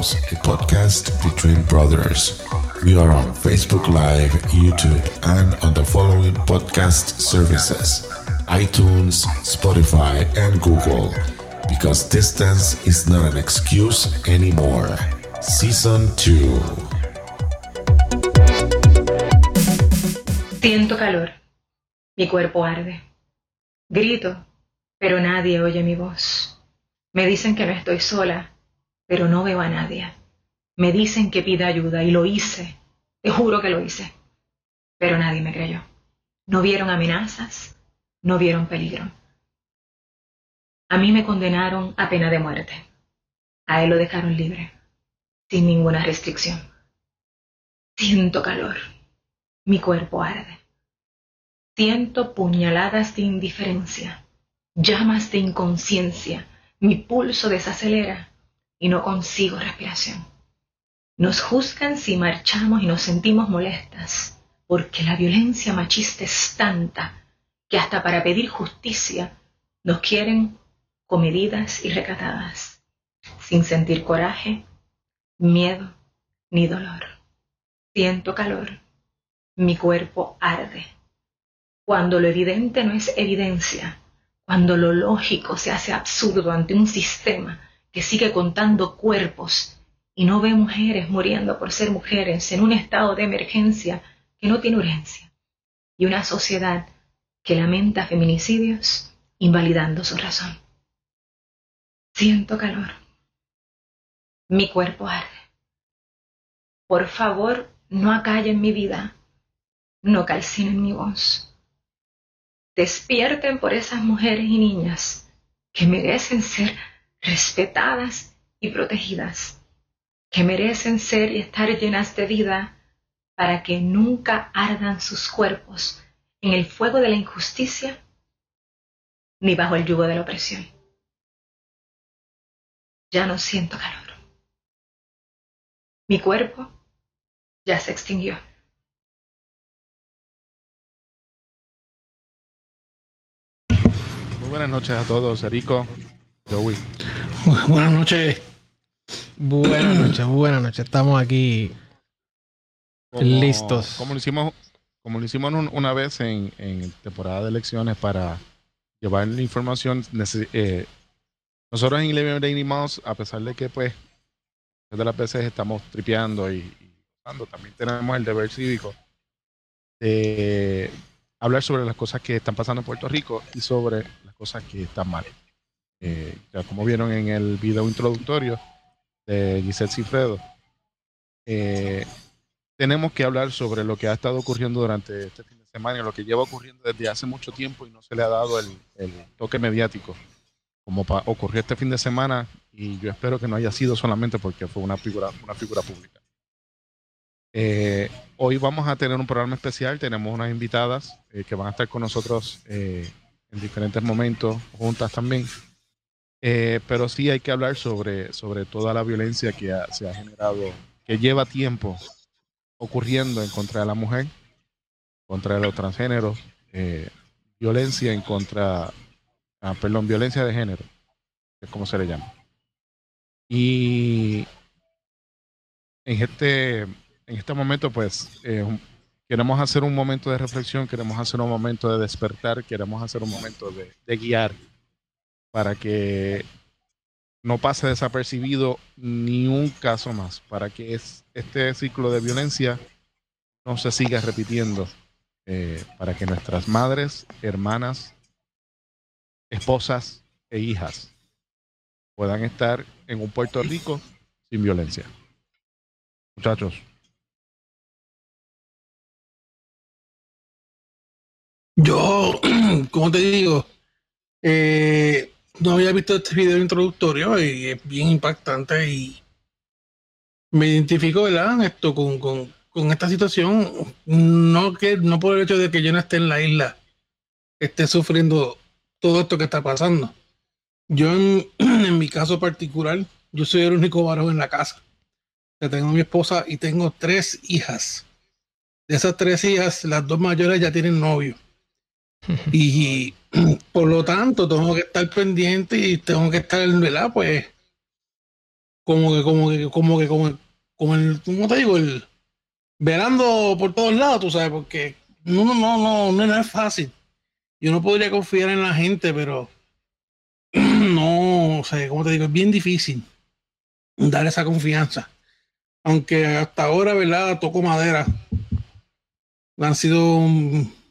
A podcast between brothers. We are on Facebook Live, YouTube, and on the following podcast services iTunes, Spotify, and Google. Because distance is not an excuse anymore. Season 2. Siento calor. Mi cuerpo arde. Grito, pero nadie oye mi voz. Me dicen que no estoy sola, pero no veo a nadie. Me dicen que pida ayuda y lo hice. Te juro que lo hice. Pero nadie me creyó. No vieron amenazas, no vieron peligro. A mí me condenaron a pena de muerte. A él lo dejaron libre, sin ninguna restricción. Siento calor. Mi cuerpo arde. Siento puñaladas de indiferencia, llamas de inconsciencia. Mi pulso desacelera y no consigo respiración. Nos juzgan si marchamos y nos sentimos molestas, porque la violencia machista es tanta que hasta para pedir justicia nos quieren comedidas y recatadas, sin sentir coraje, miedo ni dolor. Siento calor, mi cuerpo arde. Cuando lo evidente no es evidencia, cuando lo lógico se hace absurdo ante un sistema que sigue contando cuerpos y no ve mujeres muriendo por ser mujeres en un estado de emergencia que no tiene urgencia, y una sociedad que lamenta feminicidios invalidando su razón. Siento calor. Mi cuerpo arde. Por favor, no acallen mi vida, no calcinen mi voz. Despierten por esas mujeres y niñas que merecen ser respetadas y protegidas, que merecen ser y estar llenas de vida para que nunca ardan sus cuerpos en el fuego de la injusticia ni bajo el yugo de la opresión. Ya no siento calor. Mi cuerpo ya se extinguió. Buenas noches a todos, Erico. Buenas noches. Buenas noches, buenas noches. Estamos aquí listos. Como lo hicimos, como lo hicimos una vez en, temporada de elecciones para llevar la información. Eh, nosotros en Eleven Daily Mouse, a pesar de que pues de las veces estamos tripeando y, y también tenemos el deber cívico de hablar sobre las cosas que están pasando en Puerto Rico y sobre cosas que están mal. Eh, como vieron en el video introductorio de Giselle Cifredo, eh, tenemos que hablar sobre lo que ha estado ocurriendo durante este fin de semana y lo que lleva ocurriendo desde hace mucho tiempo y no se le ha dado el, toque mediático como ocurrió este fin de semana y yo espero que no haya sido solamente porque fue una figura, una figura pública. Eh, hoy vamos a tener un programa especial, tenemos unas invitadas que van a estar con nosotros en diferentes momentos, juntas también. Eh, pero sí hay que hablar sobre, sobre toda la violencia que se ha generado, que lleva tiempo ocurriendo en contra de la mujer, contra los transgéneros, eh, violencia en contra, ah, perdón, violencia de género, es como se le llama. Y en este, en este momento, pues, eh, queremos hacer un momento de reflexión, queremos hacer un momento de despertar, queremos hacer un momento de, de guiar para que no pase desapercibido ni un caso más, para que este ciclo de violencia no se siga repitiendo, eh, para que nuestras madres, hermanas, esposas e hijas puedan estar en un Puerto Rico sin violencia. Muchachos. Yo, como te digo, eh, no había visto este video introductorio y es bien impactante y me identifico, ¿verdad? Esto con, con, con, esta situación, no que no por el hecho de que yo no esté en la isla, esté sufriendo todo esto que está pasando. Yo en, mi caso particular, yo soy el único varón en la casa. tengo mi esposa y tengo tres hijas. De esas tres hijas, las dos mayores ya tienen novio. Y por lo tanto, tengo que estar pendiente y tengo que estar, ¿verdad? Pues, como que, como que, como que, como, como el, ¿cómo te digo? El, velando por todos lados, tú sabes, porque no, no, no, no, no es fácil. Yo no podría confiar en la gente, pero no, o sea, como te digo, es bien difícil dar esa confianza. Aunque hasta ahora, ¿verdad? Toco madera. Han sido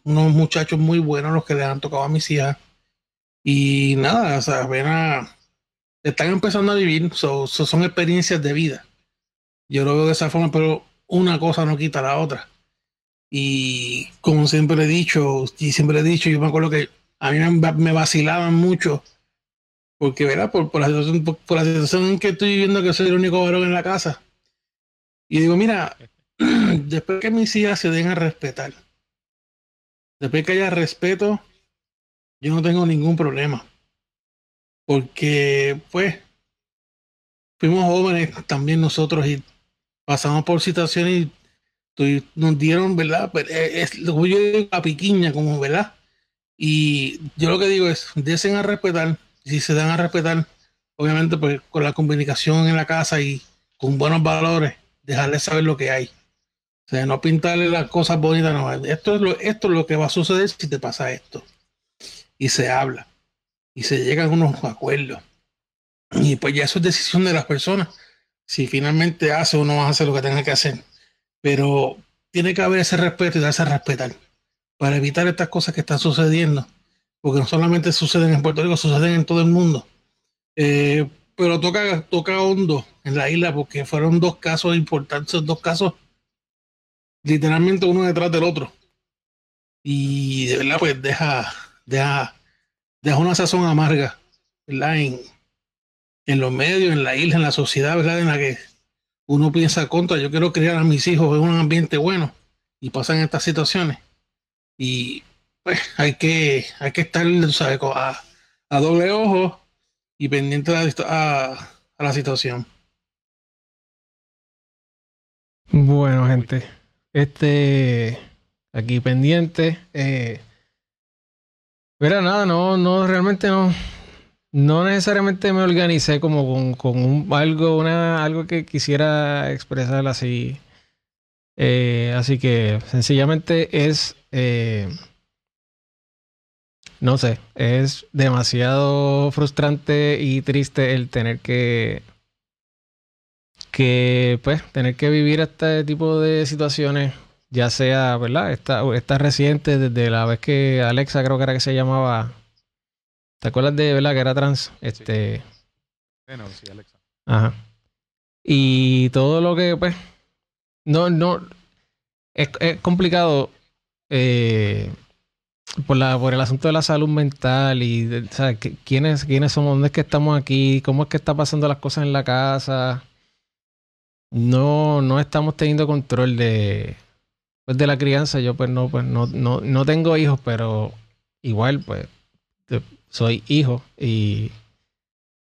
unos muchachos muy buenos los que le han tocado a mis hijas. Y nada, o sea, apenas están empezando a vivir, son experiencias de vida. Yo lo veo de esa forma, pero una cosa no quita la otra. Y como siempre he dicho, y siempre he dicho, yo me acuerdo que a mí me, vacilaban mucho, porque, ¿verdad? Por, la situación, por, la situación en que estoy viviendo, que soy el único varón en la casa. Y digo, mira, después que mis hijas se den a respetar, después que haya respeto, yo no tengo ningún problema. Porque, pues, fuimos jóvenes también nosotros y pasamos por situaciones y nos dieron, ¿verdad? Pero pues, es, lo que yo digo, a piquiña, como, ¿verdad? Y yo lo que digo es, desen a respetar, si se dan a respetar, obviamente pues con la comunicación en la casa y con buenos valores, dejarles saber lo que hay. O sea, no pintarle las cosas bonitas, no. Esto es lo, esto es lo que va a suceder si te pasa esto. Y se habla. Y se llegan unos acuerdos. Y pues ya eso es decisión de las personas si finalmente hace o no hace lo que tenga que hacer. Pero tiene que haber ese respeto y darse a respetar para evitar estas cosas que están sucediendo, porque no solamente suceden en Puerto Rico, suceden en todo el mundo. Eh, pero toca, toca hondo en la isla porque fueron dos casos importantes, dos casos literalmente uno detrás del otro. Y de verdad, pues deja, deja, deja una sazón amarga. En, en los medios, en la isla, en la sociedad, ¿verdad? En la que uno piensa contra, yo quiero criar a mis hijos en un ambiente bueno y pasan estas situaciones. Y pues hay que, hay que estar ¿sabes? A, a doble ojo y pendiente a, la situación. Bueno, gente, este aquí pendiente. Eh, pero nada, no, no, realmente no, no necesariamente me organicé como con, algo, una, algo que quisiera expresar así. Eh, así que sencillamente es, eh, no sé, es demasiado frustrante y triste el tener que, que, pues, tener que vivir este tipo de situaciones, ya sea, ¿verdad? Esta, esta reciente desde la vez que Alexa creo que era que se llamaba ¿Te acuerdas de, verdad, que era trans? Este. Bueno, sí, Alexa. Ajá. Y todo lo que, pues. No, no. Es, complicado. Eh, por, la, por el asunto de la salud mental y o sea, quiénes, quiénes somos, dónde es que estamos aquí, cómo es que está pasando las cosas en la casa. No, no estamos teniendo control de, pues, de la crianza. Yo pues no, pues no, no, no tengo hijos, pero igual, pues soy hijo y,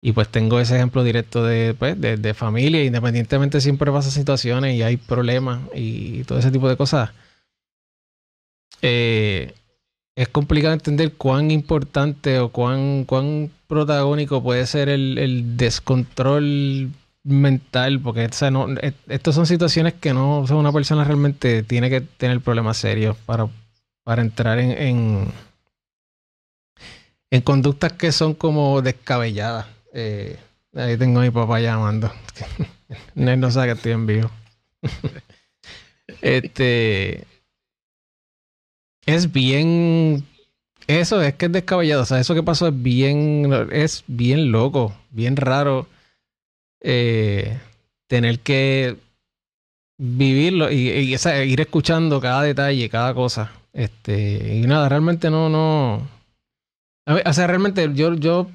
y pues tengo ese ejemplo directo de, pues, de, familia, independientemente siempre pasa situaciones y hay problemas y todo ese tipo de cosas. Eh, es complicado entender cuán importante o cuán, cuán protagónico puede ser el, descontrol mental, porque o no, estas son situaciones que no una persona realmente tiene que tener problemas serios para, para entrar en en conductas que son como descabelladas. Eh, ahí tengo a mi papá llamando. No sabe que estoy en vivo. este. Es bien. Eso es que es descabellado. O sea, eso que pasó es bien. Es bien loco. Bien raro. Eh, tener que vivirlo y, ir escuchando cada detalle, cada cosa. Este. Y nada, realmente no, no o sea, realmente yo, yo,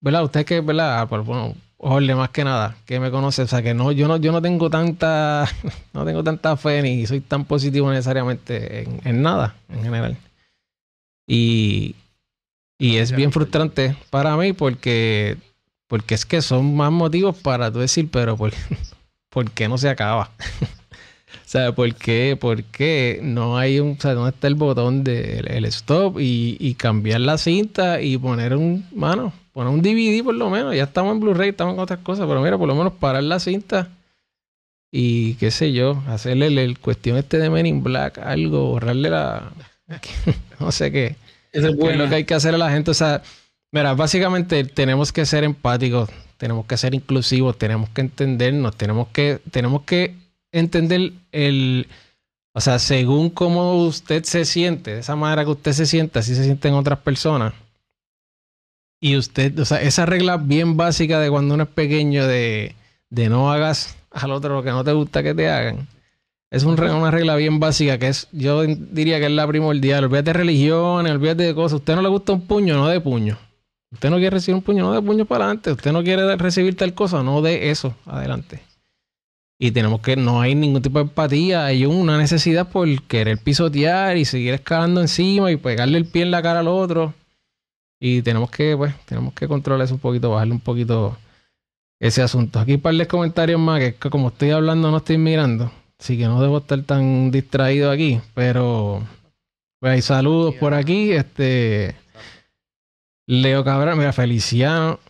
¿verdad? Usted que, ¿verdad? Ah, bueno, Jorge, más que nada, que me conoce, o sea, que no, yo no, yo no tengo tanta, no tengo tanta fe ni soy tan positivo necesariamente en, nada, en general. Y, y es bien frustrante para mí porque, porque es que son más motivos para tú decir, pero ¿por, ¿por qué no se acaba? O sea, ¿por qué? ¿Por qué no hay un, o sea, dónde está el botón del el stop y, y cambiar la cinta y poner un, mano, poner un DVD por lo menos? Ya estamos en Blu-ray, estamos en otras cosas, pero mira, por lo menos parar la cinta y qué sé yo, hacerle el, cuestión este de Men in Black, algo, borrarle la, no sé qué. Eso es ¿Qué es lo bueno. que hay que hacer a la gente. O sea, mira, básicamente tenemos que ser empáticos, tenemos que ser inclusivos, tenemos que entendernos, tenemos que, tenemos que entender el, o sea, según cómo usted se siente, de esa manera que usted se siente, así se sienten otras personas. Y usted, o sea, esa regla bien básica de cuando uno es pequeño de, de no hagas al otro lo que no te gusta que te hagan. Es una regla bien básica que es, yo diría que es la primordial. Olvídate de religiones, olvídate de cosas. Usted no le gusta un puño, no de puño. Usted no quiere recibir un puño, no de puño para adelante. Usted no quiere recibir tal cosa, no de eso adelante. Y tenemos que, no hay ningún tipo de empatía, hay una necesidad por querer pisotear y seguir escalando encima y pegarle el pie en la cara al otro. Y tenemos que, pues, tenemos que controlar eso un poquito, bajarle un poquito ese asunto. Aquí un par de comentarios más que, que como estoy hablando no estoy mirando. Así que no debo estar tan distraído aquí. Pero pues hay saludos por aquí. Este Leo Cabral, mira, Feliciano.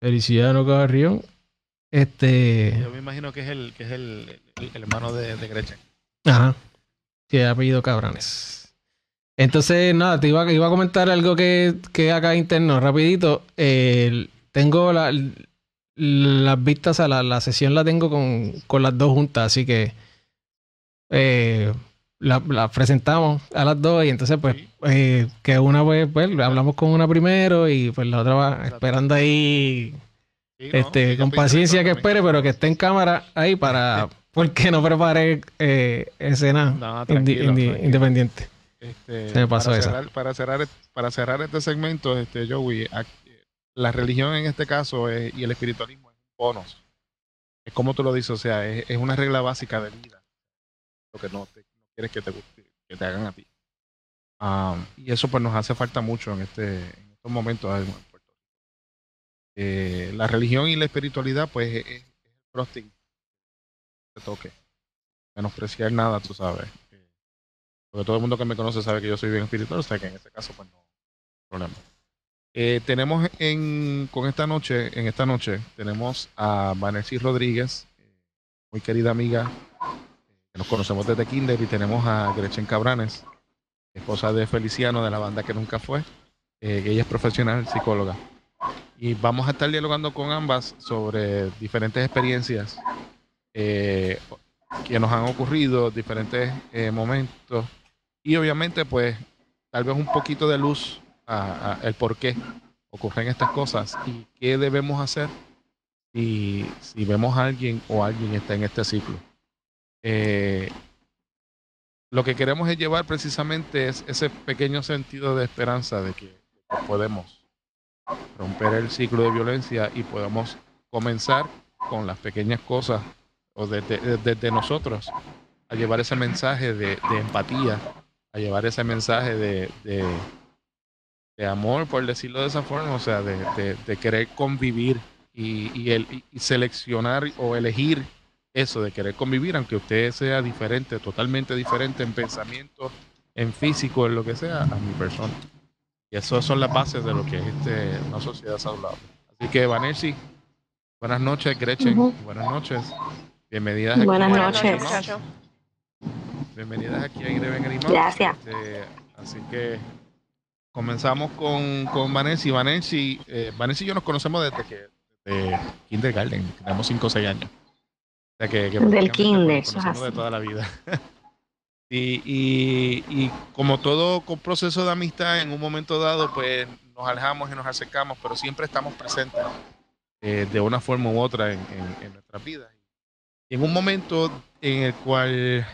Feliciano Carrión. Este. Yo me imagino que es el, que es el, el- el hermano de, de Gretchen. Ajá. Que ha apellido Cabranes. Entonces, nada, te iba, iba a comentar algo que, que acá interno, rapidito. Eh, tengo la- las vistas, a la, la sesión la tengo con, con las dos juntas, así que eh, la, la presentamos a las dos y entonces pues Sí. eh, que una pues, pues hablamos con una primero y pues la otra va Exacto. esperando ahí este, con paciencia que espere, pero que esté en cámara ahí para porque no preparé eh, escena No, indi- tranquilo, indi- tranquilo. independiente. Este, Se me pasó para esa. para cerrar para cerrar este segmento, este Joey, ac- la religión en este caso es- y el espiritualismo es un bonus. Es como tú lo dices, o sea, es, es una regla básica de vida. Lo que no, te, quieres que te guste, que te hagan a ti. Um, y eso pues nos hace falta mucho en este en estos momentos Rico. Eh, la religión y la espiritualidad pues es, es el frosting que toque. Menospreciar nada, tú sabes. Eh, porque todo el mundo que me conoce sabe que yo soy bien espiritual, o sea que en este caso, pues no hay problema. Eh, tenemos en, con esta noche, en esta noche, tenemos a Vanessa Rodríguez, eh, muy querida amiga, nos conocemos desde Kinder, y tenemos a Gretchen Cabranes, esposa de Feliciano de la banda que nunca fue, eh, ella es profesional psicóloga. Y vamos a estar dialogando con ambas sobre diferentes experiencias eh, que nos han ocurrido, diferentes eh, momentos y obviamente pues tal vez un poquito de luz a, a el por qué ocurren estas cosas y qué debemos hacer si, si vemos a alguien o alguien está en este ciclo. Eh, lo que queremos es llevar precisamente es ese pequeño sentido de esperanza de que podemos romper el ciclo de violencia y podemos comenzar con las pequeñas cosas o desde, nosotros a llevar ese mensaje de, empatía, a llevar ese mensaje de, amor, por decirlo de esa forma, o sea, de, querer convivir y, el, y seleccionar o elegir eso, de querer convivir, aunque usted sea diferente, totalmente diferente en pensamiento, en físico, en lo que sea, a mi persona. Y eso son las bases de lo que es este, una sociedad saludable. Así que, Vanessa, buenas noches, Gretchen, buenas noches. Bienvenidas aquí Buenas a noches. Bienvenidas aquí a Ireben Animados. Gracias. Este, así que comenzamos con, con Vanessa. Y Vanessa, eh, Vanessa y yo nos conocemos desde que desde kindergarten, tenemos 5 o 6 años. O sea que, que Del kinder, eso es de toda la vida. y, y, y como todo con proceso de amistad, en un momento dado, pues nos alejamos y nos acercamos, pero siempre estamos presentes eh, de una forma u otra en, en, en nuestras vidas. Y en un momento en el cual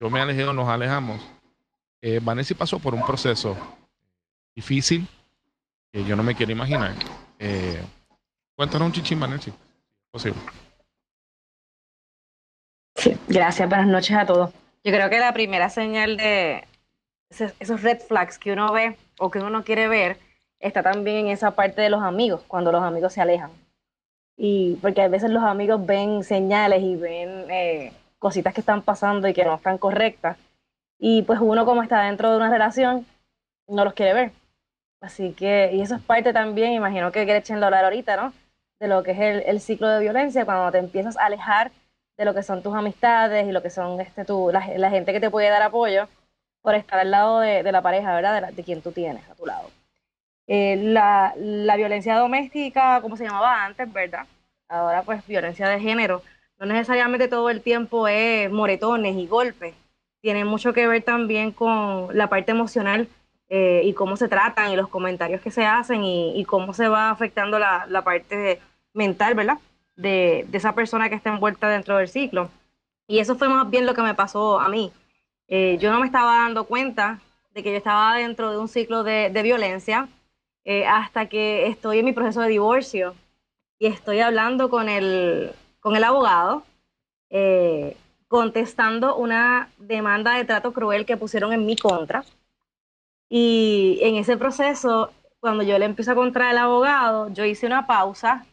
yo me alejé o nos alejamos, eh, Vanessa pasó por un proceso difícil que yo no me quiero imaginar. Eh, cuéntanos un chichín, Vanessa. Posible. Gracias, buenas noches a todos. Yo creo que la primera señal de esos, red flags que uno ve o que uno no quiere ver está también en esa parte de los amigos, cuando los amigos se alejan. Y porque a veces los amigos ven señales y ven eh, cositas que están pasando y que no están correctas. Y pues uno como está dentro de una relación, no los quiere ver. Así que, y eso es parte también, imagino que Gretchen lo hablar ahorita, ¿no? De lo que es el, ciclo de violencia, cuando te empiezas a alejar de lo que son tus amistades y lo que son este, tu, la, la gente que te puede dar apoyo por estar al lado de, de la pareja, ¿verdad? De, de, quien tú tienes a tu lado. Eh, la, la violencia doméstica, como se llamaba antes, ¿verdad? Ahora pues violencia de género. No necesariamente todo el tiempo es moretones y golpes. Tiene mucho que ver también con la parte emocional eh, y cómo se tratan y los comentarios que se hacen y, y cómo se va afectando la, la parte mental, ¿verdad? De, esa persona que está envuelta dentro del ciclo. Y eso fue más bien lo que me pasó a mí. Eh, yo no me estaba dando cuenta de que yo estaba dentro de un ciclo de, violencia eh, hasta que estoy en mi proceso de divorcio y estoy hablando con el, con el abogado, eh, contestando una demanda de trato cruel que pusieron en mi contra. Y en ese proceso, cuando yo le empiezo a contar al abogado, yo hice una pausa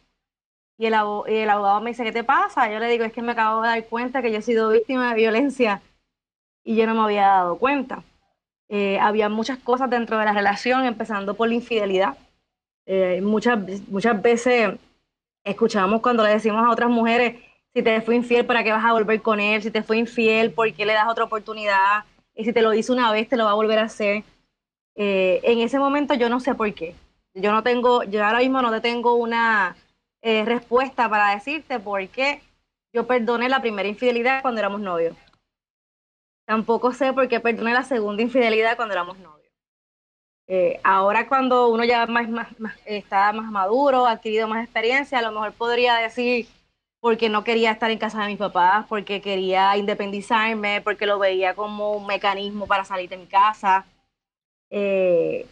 y el, y el, abogado me dice, ¿qué te pasa? Yo le digo, es que me acabo de dar cuenta que yo he sido víctima de violencia y yo no me había dado cuenta. Eh, había muchas cosas dentro de la relación, empezando por la infidelidad. Eh, muchas, muchas veces escuchamos cuando le decimos a otras mujeres, si te fue infiel, ¿para qué vas a volver con él? Si te fue infiel, ¿por qué le das otra oportunidad? Y si te lo hizo una vez, te lo va a volver a hacer. Eh, en ese momento yo no sé por qué. Yo no tengo, yo ahora mismo no te tengo una eh, respuesta para decirte por qué yo perdoné la primera infidelidad cuando éramos novios. Tampoco sé por qué perdoné la segunda infidelidad cuando éramos novios. Eh, ahora cuando uno ya más, más, más, está más maduro, ha adquirido más experiencia, a lo mejor podría decir porque no quería estar en casa de mis papás, porque quería independizarme, porque lo veía como un mecanismo para salir de mi casa. Eh,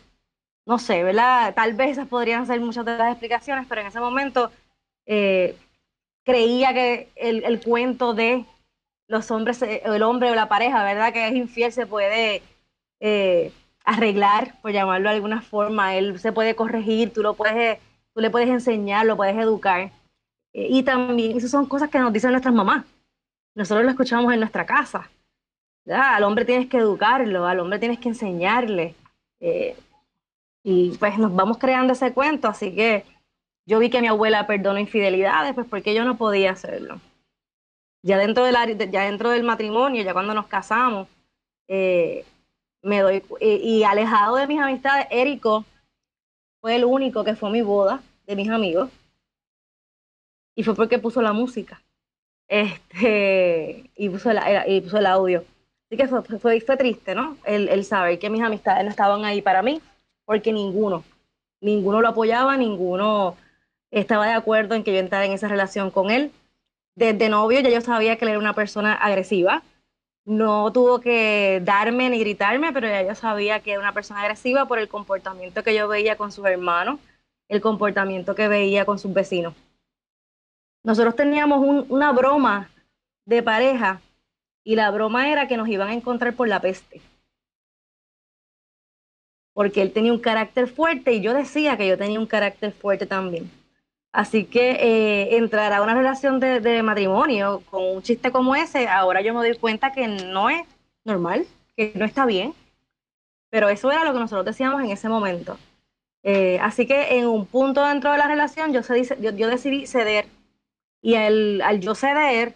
no sé, ¿verdad? Tal vez esas podrían ser muchas de las explicaciones, pero en ese momento eh, creía que el, el, cuento de los hombres, el hombre o la pareja, ¿verdad? Que es infiel, se puede eh, arreglar, por llamarlo de alguna forma. Él se puede corregir, tú, lo puedes, tú le puedes enseñar, lo puedes educar. Eh, y también, esas son cosas que nos dicen nuestras mamás. Nosotros lo escuchamos en nuestra casa. ¿verdad? Al hombre tienes que educarlo, al hombre tienes que enseñarle. Eh, y pues nos vamos creando ese cuento, así que yo vi que mi abuela perdonó infidelidades, pues porque yo no podía hacerlo. Ya dentro, de la, ya dentro del matrimonio, ya cuando nos casamos, eh, me doy, y, y, alejado de mis amistades, Érico fue el único que fue a mi boda de mis amigos, y fue porque puso la música, este, y puso el, y puso el audio. Así que fue, fue, fue triste, ¿no? El, el saber que mis amistades no estaban ahí para mí, porque ninguno, ninguno lo apoyaba, ninguno estaba de acuerdo en que yo entrara en esa relación con él. Desde novio ya yo sabía que él era una persona agresiva. No tuvo que darme ni gritarme, pero ya yo sabía que era una persona agresiva por el comportamiento que yo veía con sus hermanos, el comportamiento que veía con sus vecinos. Nosotros teníamos un, una broma de pareja y la broma era que nos iban a encontrar por la peste porque él tenía un carácter fuerte y yo decía que yo tenía un carácter fuerte también. Así que eh, entrar a una relación de, matrimonio con un chiste como ese, ahora yo me doy cuenta que no es normal, que no está bien, pero eso era lo que nosotros decíamos en ese momento. Eh, así que en un punto dentro de la relación yo, cedí, yo, decidí ceder y al, al yo ceder,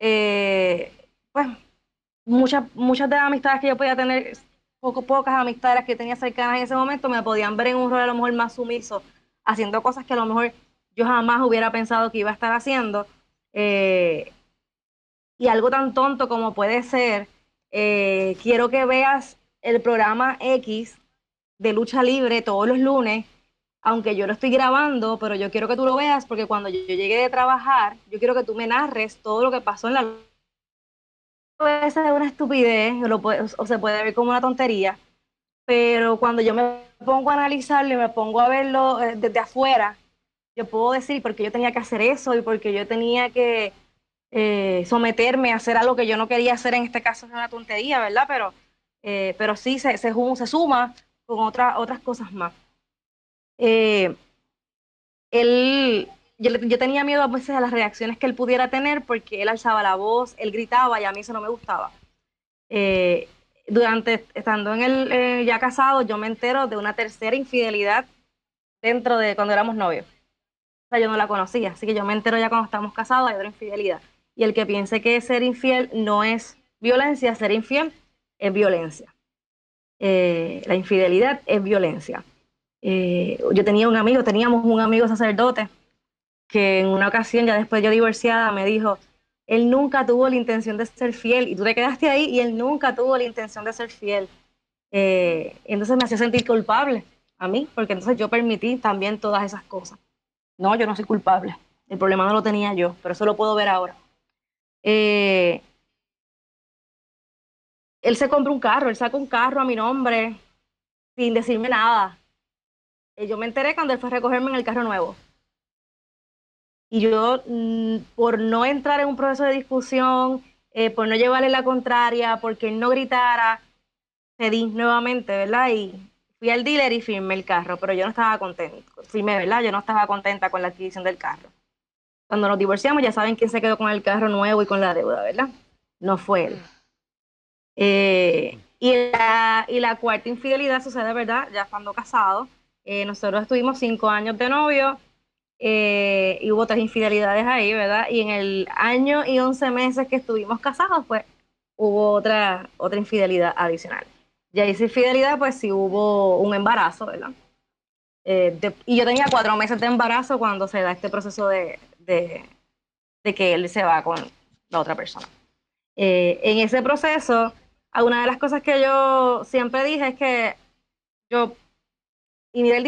eh, pues muchas, muchas de las amistades que yo podía tener poco, pocas amistades que tenía cercanas en ese momento me podían ver en un rol a lo mejor más sumiso, haciendo cosas que a lo mejor yo jamás hubiera pensado que iba a estar haciendo. Eh, y algo tan tonto como puede ser, eh, quiero que veas el programa X de lucha libre todos los lunes, aunque yo lo estoy grabando, pero yo quiero que tú lo veas porque cuando yo llegue de trabajar, yo quiero que tú me narres todo lo que pasó en la puede ser una estupidez o se puede ver como una tontería, pero cuando yo me pongo a analizarlo y me pongo a verlo eh, desde afuera, yo puedo decir porque yo tenía que hacer eso y porque yo tenía que eh, someterme a hacer algo que yo no quería hacer, en este caso es una tontería, ¿verdad? Pero, eh, pero sí se, se, se, suma con otra, otras cosas más. Eh, él, yo, yo tenía miedo a veces a las reacciones que él pudiera tener porque él alzaba la voz, él gritaba y a mí eso no me gustaba. Durante, estando en el ya casado, yo me entero de una tercera infidelidad dentro de cuando éramos novios. Yo no la conocía, así que yo me entero ya cuando estamos casados, hay otra infidelidad. Y el que piense que ser infiel no es violencia, ser infiel es violencia. Eh, la infidelidad es violencia. Eh, yo tenía un amigo, teníamos un amigo sacerdote que en una ocasión, ya después yo divorciada, me dijo, él nunca tuvo la intención de ser fiel y tú te quedaste ahí y él nunca tuvo la intención de ser fiel. Eh, entonces me hacía sentir culpable a mí, porque entonces yo permití también todas esas cosas. No, yo no soy culpable. El problema no lo tenía yo, pero eso lo puedo ver ahora. Eh, él se compró un carro, él sacó un carro a mi nombre sin decirme nada. Eh, yo me enteré cuando él fue a recogerme en el carro nuevo. Y yo, mm, por no entrar en un proceso de discusión, eh, por no llevarle la contraria, porque él no gritara, cedí nuevamente, ¿verdad? Y fui al dealer y firmé el carro, pero yo no estaba contenta. Firmé, ¿verdad? Yo no estaba contenta con la adquisición del carro. Cuando nos divorciamos, ya saben quién se quedó con el carro nuevo y con la deuda, ¿verdad? No fue él. Eh, y, la, y la cuarta infidelidad sucede, ¿verdad? Ya estando casados. Eh, nosotros estuvimos cinco años de novio eh, y hubo tres infidelidades ahí, ¿verdad? Y en el año y once meses que estuvimos casados, pues hubo otra, otra infidelidad adicional. Ya esa infidelidad, pues sí hubo un embarazo, ¿verdad? Eh, de- y yo tenía cuatro meses de embarazo cuando se da este proceso de, de, de que él se va con la otra persona. Eh, en ese proceso, una de las cosas que yo siempre dije es que yo, y miren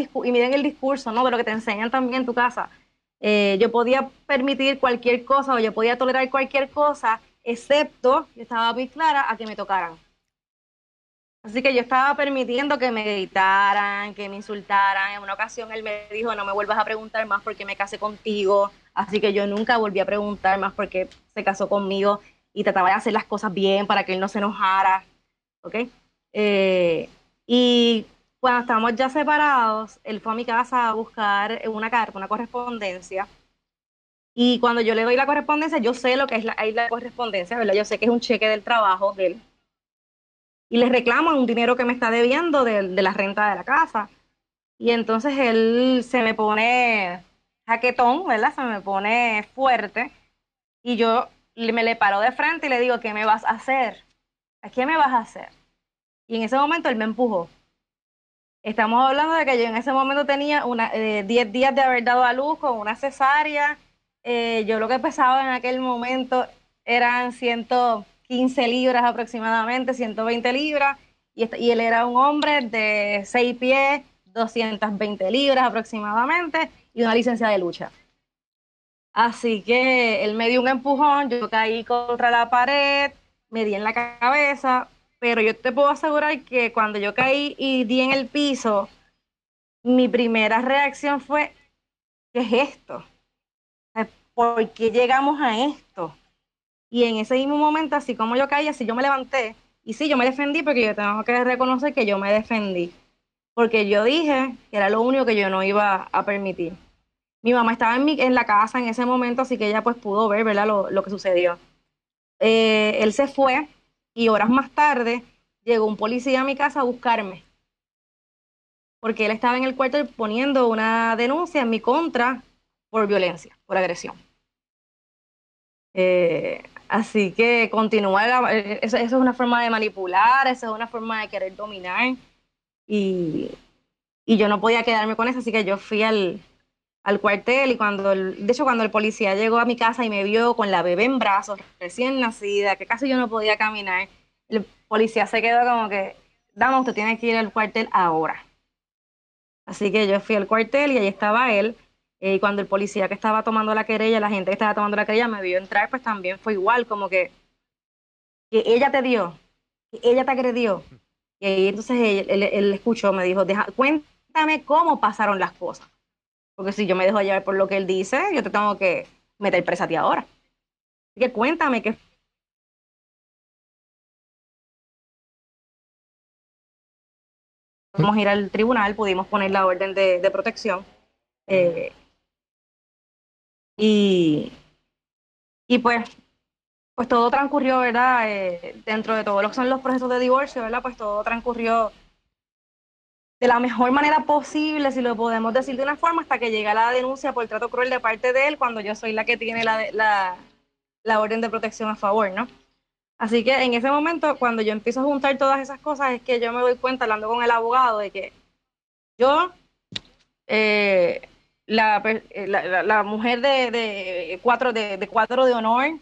el, y discurso, ¿no? De lo que te enseñan también en tu casa. Eh, yo podía permitir cualquier cosa o yo podía tolerar cualquier cosa, excepto, yo estaba muy clara, a que me tocaran. Así que yo estaba permitiendo que me gritaran, que me insultaran. En una ocasión él me dijo, no me vuelvas a preguntar más porque me casé contigo. Así que yo nunca volví a preguntar más porque se casó conmigo y trataba de hacer las cosas bien para que él no se enojara. ¿Ok? Eh, y cuando estábamos ya separados, él fue a mi casa a buscar una carta, una correspondencia. Y cuando yo le doy la correspondencia, yo sé lo que es la, la correspondencia, ¿verdad? Yo sé que es un cheque del trabajo de él. Y le reclamo un dinero que me está debiendo de, de la renta de la casa. Y entonces él se me pone jaquetón, ¿verdad? Se me pone fuerte. Y yo me le paro de frente y le digo, ¿qué me vas a hacer? ¿A qué me vas a hacer? Y en ese momento él me empujó. Estamos hablando de que yo en ese momento tenía una, eh, 10 días de haber dado a luz con una cesárea. Eh, yo lo que pesaba en aquel momento eran 115 libras aproximadamente, 120 libras. Y, este- y él era un hombre de 6 pies, 220 libras aproximadamente y una licencia de lucha. Así que él me dio un empujón, yo caí contra la pared, me di en la cabeza, pero yo te puedo asegurar que cuando yo caí y di en el piso, mi primera reacción fue, ¿qué es esto? ¿Por qué llegamos a esto? Y en ese mismo momento, así como yo caí, así yo me levanté. Y sí, yo me defendí porque yo tengo que reconocer que yo me defendí. Porque yo dije que era lo único que yo no iba a permitir. Mi mamá estaba en, la casa en ese momento, así que ella pues pudo ver, ¿verdad? Lo, lo que sucedió. Eh, él se fue y horas más tarde llegó un policía a mi casa a buscarme. Porque él estaba en el cuarto poniendo una denuncia en mi contra por violencia, por agresión. Eh, así que continúa, eh, eso, es una forma de manipular, eso es una forma de querer dominar. Y, y yo no podía quedarme con eso, así que yo fui al, al cuartel y cuando, el- de hecho cuando el policía llegó a mi casa y me vio con la bebé en brazos, recién nacida, que casi yo no podía caminar, el policía se quedó como que, dama, usted tiene que ir al cuartel ahora. Así que yo fui al cuartel y ahí estaba él. Eh, y cuando el policía que estaba tomando la querella, la gente que estaba tomando la querella me vio entrar, pues también fue igual, como que, que ella te dio, que ella te agredió. Y ahí entonces él, él- él escuchó, me dijo, Deja, cuéntame cómo pasaron las cosas. Porque si yo me dejo llevar por lo que él dice, yo te tengo que meter presa a ti ahora. Así que cuéntame qué Pudimos ir al tribunal, pudimos poner la orden de, de protección. Eh, Y, y pues, pues todo transcurrió, ¿verdad? Eh, dentro de todo lo que son los procesos de divorcio, ¿verdad? Pues todo transcurrió de la mejor manera posible, si lo podemos decir de una forma, hasta que llega la denuncia por trato cruel de parte de él, cuando yo soy la que tiene la, la, la orden de protección a favor, ¿no? Así que en ese momento, cuando yo empiezo a juntar todas esas cosas, es que yo me doy cuenta, hablando con el abogado, de que yo, eh, eh, la, la, mujer de, de, cuatro, de, de, cuatro de honor,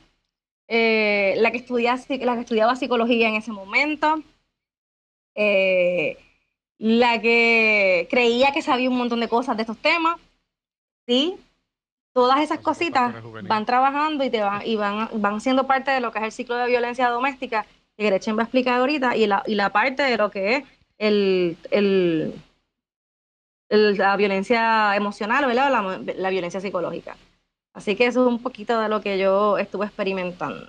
eh, la, que estudia, la que estudiaba psicología en ese momento, la que creía que sabía un montón de cosas de estos temas, sí, todas esas cositas van trabajando y te van, y van, van siendo parte de lo que es el ciclo de violencia doméstica que Gretchen va a explicar ahorita y la, y la parte de lo que es el, el, la violencia emocional, ¿verdad? La, la, violencia psicológica. Así que eso es un poquito de lo que yo estuve experimentando.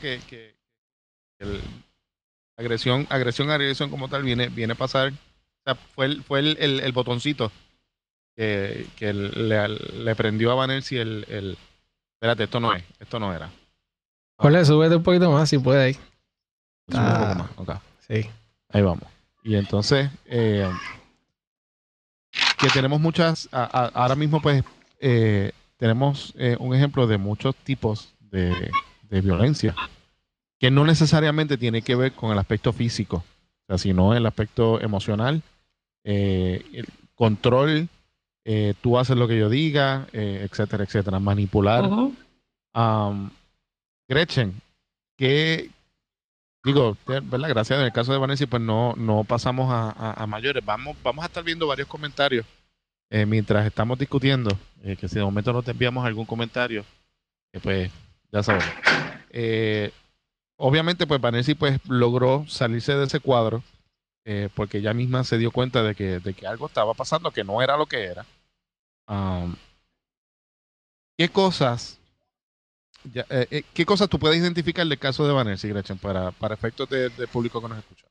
Que, que el, agresión, agresión, agresión como tal viene, viene a pasar. O sea, fue el, fue el, el, el botoncito que, que le, le, prendió a Vanelsi el, el. Espérate, esto no es, esto no era. Jorge, súbete un poquito más si puede ahí. Ah, un poco más, okay. Sí. Ahí vamos. Y entonces, eh, que tenemos muchas, a, a, ahora mismo pues eh, tenemos eh, un ejemplo de muchos tipos de, de, violencia, que no necesariamente tiene que ver con el aspecto físico, o sea, sino el aspecto emocional, eh, el control tú haces lo que yo diga, etcétera, etcétera, manipular. Uh -huh. um, Gretchen, que digo, ¿verdad? Gracias, en el caso de Vanessa, pues no, no pasamos a, mayores. Vamos, vamos a estar viendo varios comentarios eh, mientras estamos discutiendo, eh, que si de momento no te enviamos algún comentario, eh, pues ya sabemos. obviamente, pues Vanessa pues logró salirse de ese cuadro. porque ella misma se dio cuenta de que, de que algo estaba pasando que no era lo que era. ¿Qué cosas, ya, eh, eh, qué cosas tú puedes identificar del caso de Vanessa Gretchen para, para efectos de, de, público que nos escucha?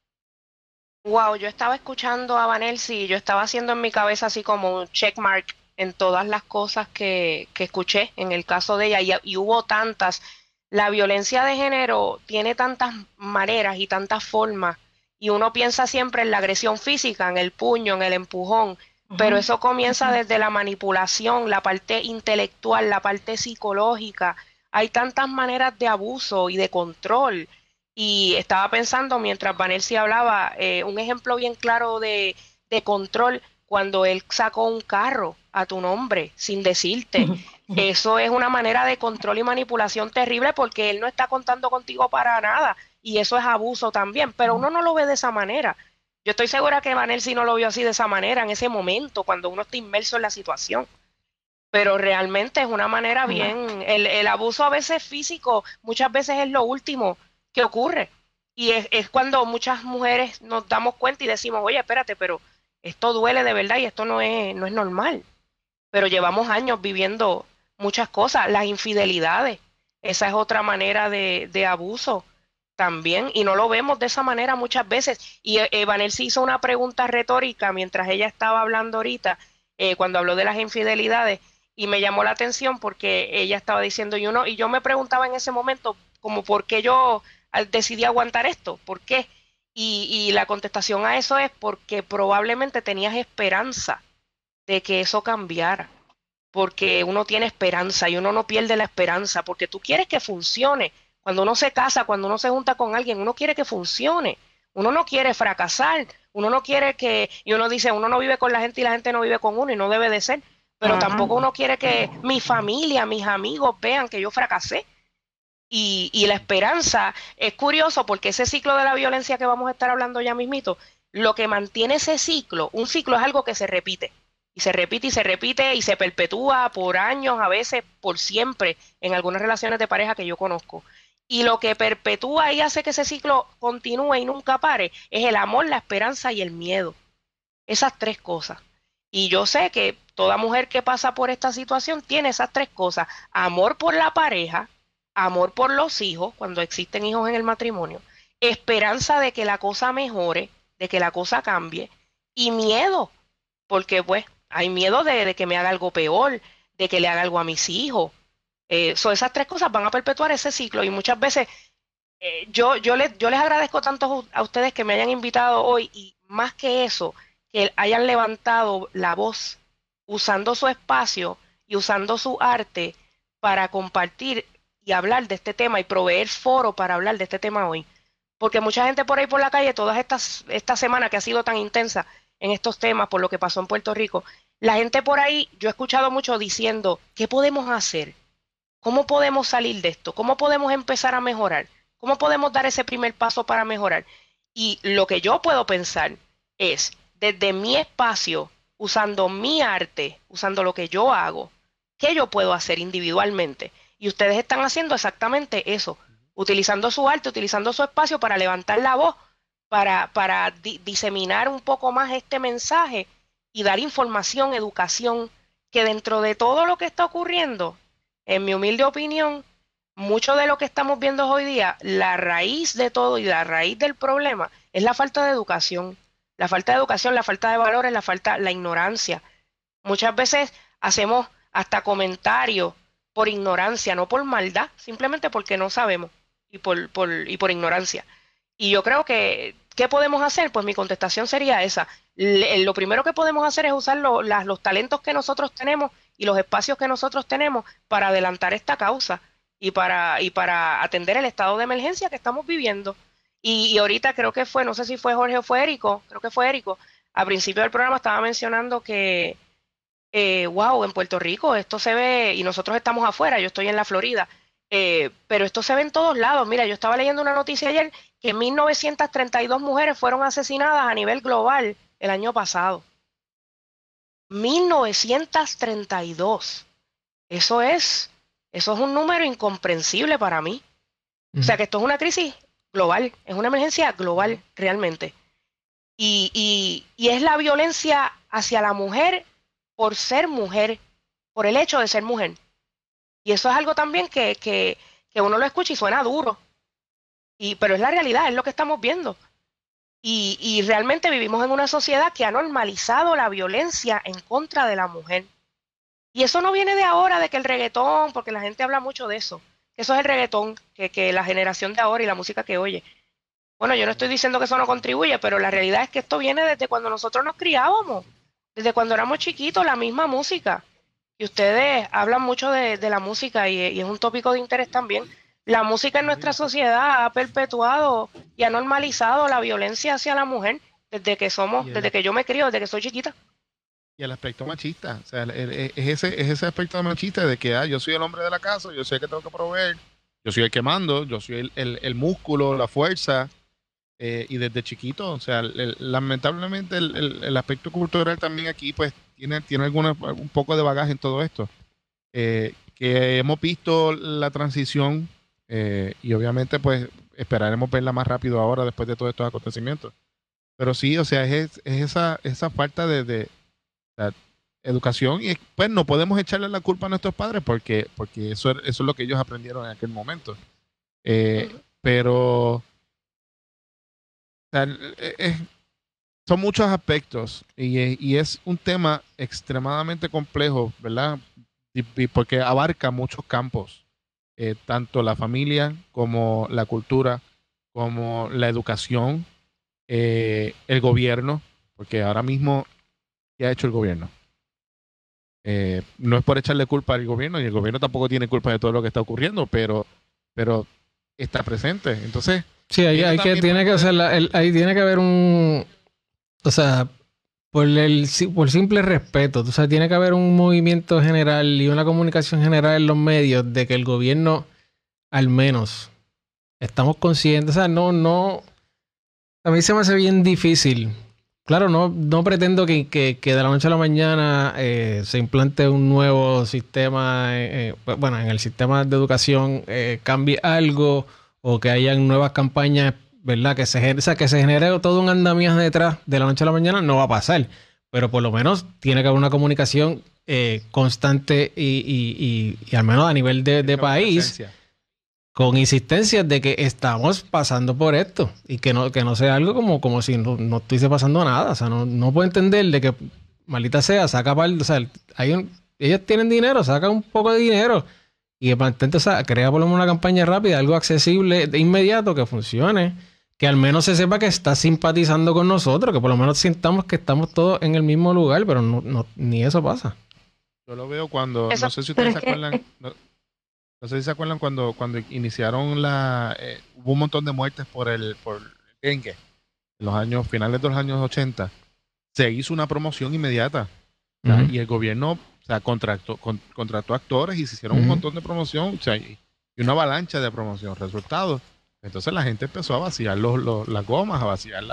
Wow, yo estaba escuchando a Vanessa y yo estaba haciendo en mi cabeza así como un checkmark en todas las cosas que, que escuché en el caso de ella y, y hubo tantas. La violencia de género tiene tantas maneras y tantas formas y uno piensa siempre en la agresión física, en el puño, en el empujón, pero eso comienza desde la manipulación, la parte intelectual, la parte psicológica. Hay tantas maneras de abuso y de control. Y estaba pensando mientras Vanelsi hablaba, eh, un ejemplo bien claro de, de, control, cuando él sacó un carro a tu nombre sin decirte. Eso es una manera de control y manipulación terrible porque él no está contando contigo para nada. Y eso es abuso también, pero uno no lo ve de esa manera. Yo estoy segura que Vanel sí no lo vio así de esa manera, en ese momento, cuando uno está inmerso en la situación. Pero realmente es una manera bien. El, el abuso a veces físico, muchas veces es lo último que ocurre. Y es, es, cuando muchas mujeres nos damos cuenta y decimos, oye, espérate, pero esto duele de verdad y esto no es, no es normal. Pero llevamos años viviendo muchas cosas, las infidelidades. Esa es otra manera de, de abuso también, y no lo vemos de esa manera muchas veces. Y eh, Vanelsi hizo una pregunta retórica mientras ella estaba hablando ahorita, eh, cuando habló de las infidelidades, y me llamó la atención porque ella estaba diciendo, y uno, y yo me preguntaba en ese momento, como por qué yo decidí aguantar esto, ¿por qué? Y, y la contestación a eso es porque probablemente tenías esperanza de que eso cambiara porque uno tiene esperanza y uno no pierde la esperanza, porque tú quieres que funcione, cuando uno se casa, cuando uno se junta con alguien, uno quiere que funcione. Uno no quiere fracasar. Uno no quiere que. Y uno dice, uno no vive con la gente y la gente no vive con uno y no debe de ser. Pero Ajá. tampoco uno quiere que mi familia, mis amigos vean que yo fracasé. Y, y, la esperanza es curioso porque ese ciclo de la violencia que vamos a estar hablando ya mismito, lo que mantiene ese ciclo, un ciclo es algo que se repite. Y se repite y se repite y se perpetúa por años, a veces por siempre, en algunas relaciones de pareja que yo conozco. Y lo que perpetúa y hace que ese ciclo continúe y nunca pare es el amor, la esperanza y el miedo. Esas tres cosas. Y yo sé que toda mujer que pasa por esta situación tiene esas tres cosas. Amor por la pareja, amor por los hijos, cuando existen hijos en el matrimonio, esperanza de que la cosa mejore, de que la cosa cambie, y miedo, porque pues hay miedo de, de que me haga algo peor, de que le haga algo a mis hijos. Eh, esas tres cosas van a perpetuar ese ciclo y muchas veces eh, yo, yo, les, yo les agradezco tanto a ustedes que me hayan invitado hoy y más que eso, que hayan levantado la voz usando su espacio y usando su arte para compartir y hablar de este tema y proveer foro para hablar de este tema hoy. Porque mucha gente por ahí por la calle, todas estas, esta semana que ha sido tan intensa en estos temas por lo que pasó en Puerto Rico, la gente por ahí, yo he escuchado mucho diciendo, ¿qué podemos hacer? ¿Cómo podemos salir de esto? ¿Cómo podemos empezar a mejorar? ¿Cómo podemos dar ese primer paso para mejorar? Y lo que yo puedo pensar es, desde mi espacio, usando mi arte, usando lo que yo hago, ¿qué yo puedo hacer individualmente? Y ustedes están haciendo exactamente eso, utilizando su arte, utilizando su espacio para levantar la voz, para, para diseminar un poco más este mensaje y dar información, educación, que dentro de todo lo que está ocurriendo, en mi humilde opinión, mucho de lo que estamos viendo hoy día, la raíz de todo y la raíz del problema es la falta de educación. La falta de educación, la falta de valores, la falta, la ignorancia. Muchas veces hacemos hasta comentarios por ignorancia, no por maldad, simplemente porque no sabemos y por, y por ignorancia. Y yo creo que, ¿qué podemos hacer? Pues mi contestación sería esa. lo primero que podemos hacer es usar los talentos que nosotros tenemos y los espacios que nosotros tenemos para adelantar esta causa y para, y para atender el estado de emergencia que estamos viviendo. Y, ahorita creo que fue, no sé si fue Jorge o fue Érico, creo que fue Érico, al principio del programa estaba mencionando que, eh, wow, en Puerto Rico esto se ve, y nosotros estamos afuera, yo estoy en la Florida, eh, pero esto se ve en todos lados. Mira, yo estaba leyendo una noticia ayer que 1932 mujeres fueron asesinadas a nivel global el año pasado. 1932. Eso es eso es un número incomprensible para mí. O sea que esto es una crisis global, es una emergencia global realmente. Y, es la violencia hacia la mujer por ser mujer, por el hecho de ser mujer. Y eso es algo también que, que, uno lo escucha y suena duro. Y, pero es la realidad, es lo que estamos viendo. Y, y realmente vivimos en una sociedad que ha normalizado la violencia en contra de la mujer. Y eso no viene de ahora, de que el reggaetón, porque la gente habla mucho de eso, que eso es el reggaetón, que, que la generación de ahora y la música que oye. Bueno, yo no estoy diciendo que eso no contribuye, pero la realidad es que esto viene desde cuando nosotros nos criábamos, desde cuando éramos chiquitos, la misma música. Y ustedes hablan mucho de, la música y, y, es un tópico de interés también. La música en nuestra sociedad ha perpetuado y ha normalizado la violencia hacia la mujer desde que somos, desde que yo me crío, desde que soy chiquita. Y el aspecto machista, o sea, es ese, es ese aspecto machista de que ah, yo soy el hombre de la casa, yo sé que tengo que proveer, yo soy el que mando, yo soy el, el, músculo, la fuerza, eh, y desde chiquito, o sea, lamentablemente el, aspecto cultural también aquí pues tiene, tiene alguna, un poco de bagaje en todo esto. Eh, que hemos visto la transición eh, y obviamente pues esperaremos verla más rápido ahora después de todos estos acontecimientos. Pero sí, o sea, es, es esa, esa falta de, educación y pues no podemos echarle la culpa a nuestros padres porque, porque eso, eso es lo que ellos aprendieron en aquel momento. Eh, pero son muchos aspectos y, y, es un tema extremadamente complejo, ¿verdad? Y, porque abarca muchos campos, eh, tanto la familia como la cultura, como la educación, eh, el gobierno, porque ahora mismo que ha hecho el gobierno. Eh, no es por echarle culpa al gobierno, y el gobierno tampoco tiene culpa de todo lo que está ocurriendo, pero, pero está presente. Entonces. Sí, ahí, hay que, tiene que hacer ahí tiene que haber un. O sea, por el por simple respeto, o sea, tiene que haber un movimiento general y una comunicación general en los medios de que el gobierno, al menos, estamos conscientes. O sea, no, no. A mí se me hace bien difícil Claro, no, no pretendo que, que, de la noche a la mañana eh, se implante un nuevo sistema, eh, eh, bueno, en el sistema de educación cambie algo o que hayan nuevas campañas, ¿verdad? Que se, o sea, que se genere todo un andamiaje detrás de la noche a la mañana, no va a pasar. Pero por lo menos tiene que haber una comunicación constante y, y, y, al menos a nivel de, de país con insistencias de que estamos pasando por esto y que no, que no sea algo como, como si no, estuviese pasando nada. O sea, no, no puedo entender de que, maldita sea, saca par, o sea, hay un, ellos tienen dinero, sacan un poco de dinero y entonces crea por lo menos una campaña rápida, algo accesible de inmediato que funcione, que al menos se sepa que está simpatizando con nosotros, que por lo menos sintamos que estamos todos en el mismo lugar, pero no, ni eso pasa. Yo lo veo cuando, no sé si ustedes se acuerdan, no, sé si se acuerdan cuando, cuando iniciaron la, eh, hubo un montón de muertes por el, por el dengue, en los años, finales de los años 80, se hizo una promoción inmediata. Y el gobierno o sea, contrató, contrató actores y se hicieron un montón de promoción o sea, y, una avalancha de promoción. Resultado, entonces la gente empezó a vaciar los, las gomas, a vaciar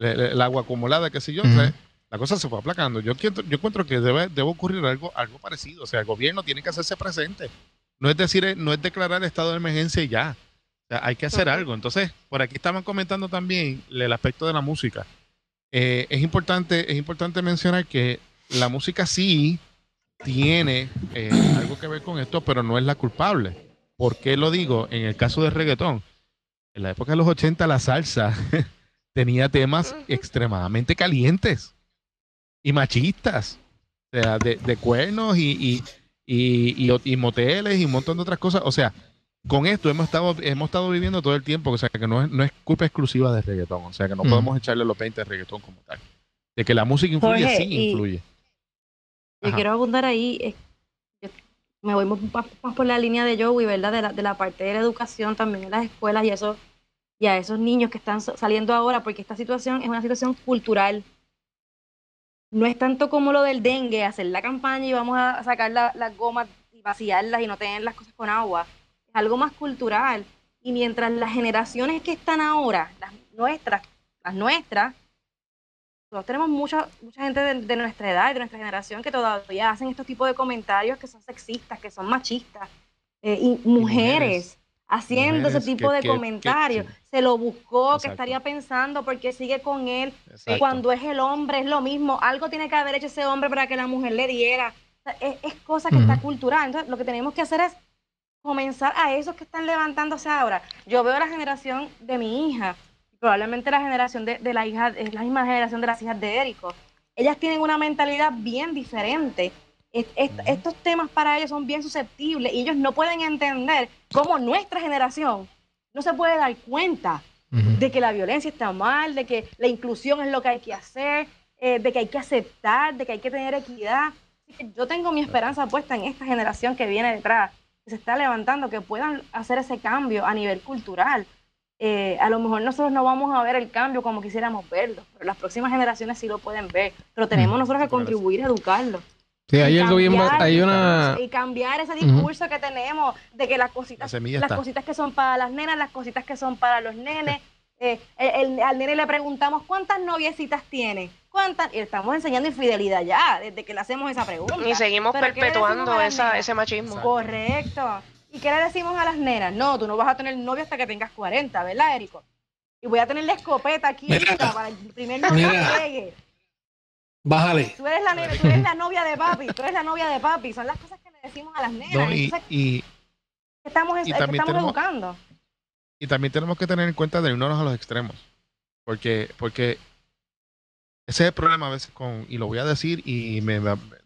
el agua acumulada, qué sé yo. la cosa se fue aplacando. Yo, yo encuentro que debe, debe ocurrir algo, algo parecido. O sea, el gobierno tiene que hacerse presente. No es decir, no es declarar estado de emergencia y ya. O sea, hay que hacer algo. Entonces, por aquí estaban comentando también el aspecto de la música. Eh, es, importante, es importante mencionar que la música sí tiene eh, algo que ver con esto, pero no es la culpable. ¿Por qué lo digo? En el caso del reggaetón, en la época de los 80 la salsa tenía temas extremadamente calientes y machistas, o sea, de, cuernos y, y, y, moteles y un montón de otras cosas. O sea, con esto hemos estado, hemos estado viviendo todo el tiempo, o sea, que no es, no es culpa exclusiva del reggaetón, o sea, que no podemos echarle los 20 al reggaetón como tal. De que la música influye, sí influye. Yo quiero abundar ahí, me voy más, por la línea de Joey, ¿verdad? De la, de la parte de la educación también en las escuelas y eso y a esos niños que están saliendo ahora, porque esta situación es una situación cultural. No es tanto como lo del dengue, hacer la campaña y vamos a sacar las gomas y vaciarlas y no tener las cosas con agua. Es algo más cultural. Y mientras las generaciones que están ahora, las nuestras, las nuestras, nosotros tenemos mucha, mucha gente de, nuestra edad, de nuestra generación, que todavía hacen estos tipos de comentarios que son sexistas, que son machistas. Eh, y, mujeres, haciendo ese tipo de comentarios. Se lo buscó, que estaría pensando porque sigue con él. Cuando es el hombre, es lo mismo. Algo tiene que haber hecho ese hombre para que la mujer le diera. es, cosa que está cultural. Entonces, lo que tenemos que hacer es comenzar a esos que están levantándose ahora. Yo veo la generación de mi hija probablemente la generación de, la hija, es la misma generación de las hijas de Érico. Ellas tienen una mentalidad bien diferente. Estos temas para ellos son bien susceptibles y ellos no pueden entender cómo nuestra generación no se puede dar cuenta de que la violencia está mal, de que la inclusión es lo que hay que hacer, eh, de que hay que aceptar, de que hay que tener equidad. yo tengo mi esperanza puesta en esta generación que viene detrás, que se está levantando, que puedan hacer ese cambio a nivel cultural, eh, a lo mejor nosotros no vamos a ver el cambio como quisiéramos verlo, pero las próximas generaciones sí lo pueden ver. Pero tenemos mm, nosotros que contribuir a educarlo. Sí, hay algo bien, hay una... Y cambiar ese discurso que tenemos de que las cositas, las cositas que son para las nenas, las cositas que son para los nenes. Eh, al nene le preguntamos, ¿cuántas noviecitas tiene? ¿Cuántas? Y estamos enseñando infidelidad ya, desde que le hacemos esa pregunta. Y seguimos perpetuando esa, ese machismo. Correcto. ¿Y qué le decimos a las nenas? No, tú no vas a tener novio hasta que tengas 40, ¿verdad, Érico? Y voy a tener la escopeta aquí para el primer novio que llegue. Bájale. Tú eres, la nena, tú eres la novia de papi, tú eres la novia de papi. Son las cosas que le decimos a las nenas. y, estamos, estamos educando. Y también tenemos que tener en cuenta de irnos a los extremos. Porque, porque ese es el problema a veces con, y lo voy a decir y me,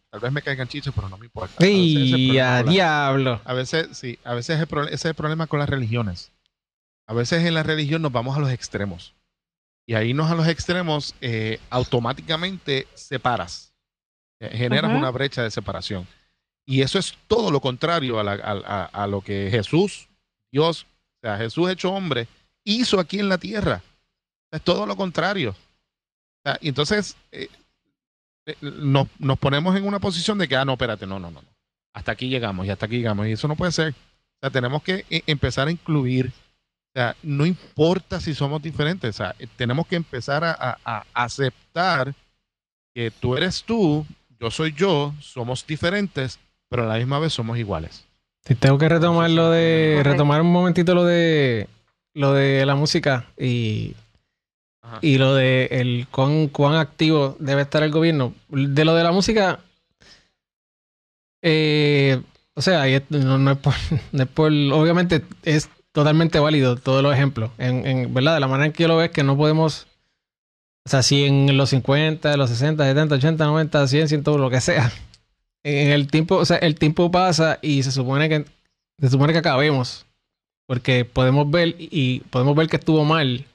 Tal vez me caigan chichos, pero no me importa. ¡Y a, diablo! A veces, sí, a veces ese es el problema con las religiones. A veces en la religión nos vamos a los extremos. Y ahí nos a los extremos, eh, automáticamente separas. Eh, generas una brecha de separación. Y eso es todo lo contrario a, lo que Jesús, Dios, o sea, Jesús hecho hombre, hizo aquí en la tierra. Es todo lo contrario. y entonces, eh, eh, nos, nos, ponemos en una posición de que, ah, no, espérate, no, no, no, Hasta aquí llegamos y hasta aquí llegamos. Y eso no puede ser. O sea, tenemos que eh, empezar a incluir. O sea, no importa si somos diferentes. O sea, eh, tenemos que empezar a, aceptar que tú eres tú, yo soy yo, somos diferentes, pero a la misma vez somos iguales. Tengo que retomar lo de, retomar un momentito lo de, lo de la música y y lo de el cuán, cuán activo debe estar el gobierno. De lo de la música, eh, o sea, no, es por, obviamente es totalmente válido todos los ejemplos. En, en, ¿Verdad? De la manera en que yo lo veo es que no podemos, o sea, si en los 50, los 60, 70, 80, 90, 100, 100, todo lo que sea, en el tiempo, o sea, el tiempo pasa y se supone que se supone que acabemos. Porque podemos ver y podemos ver que estuvo mal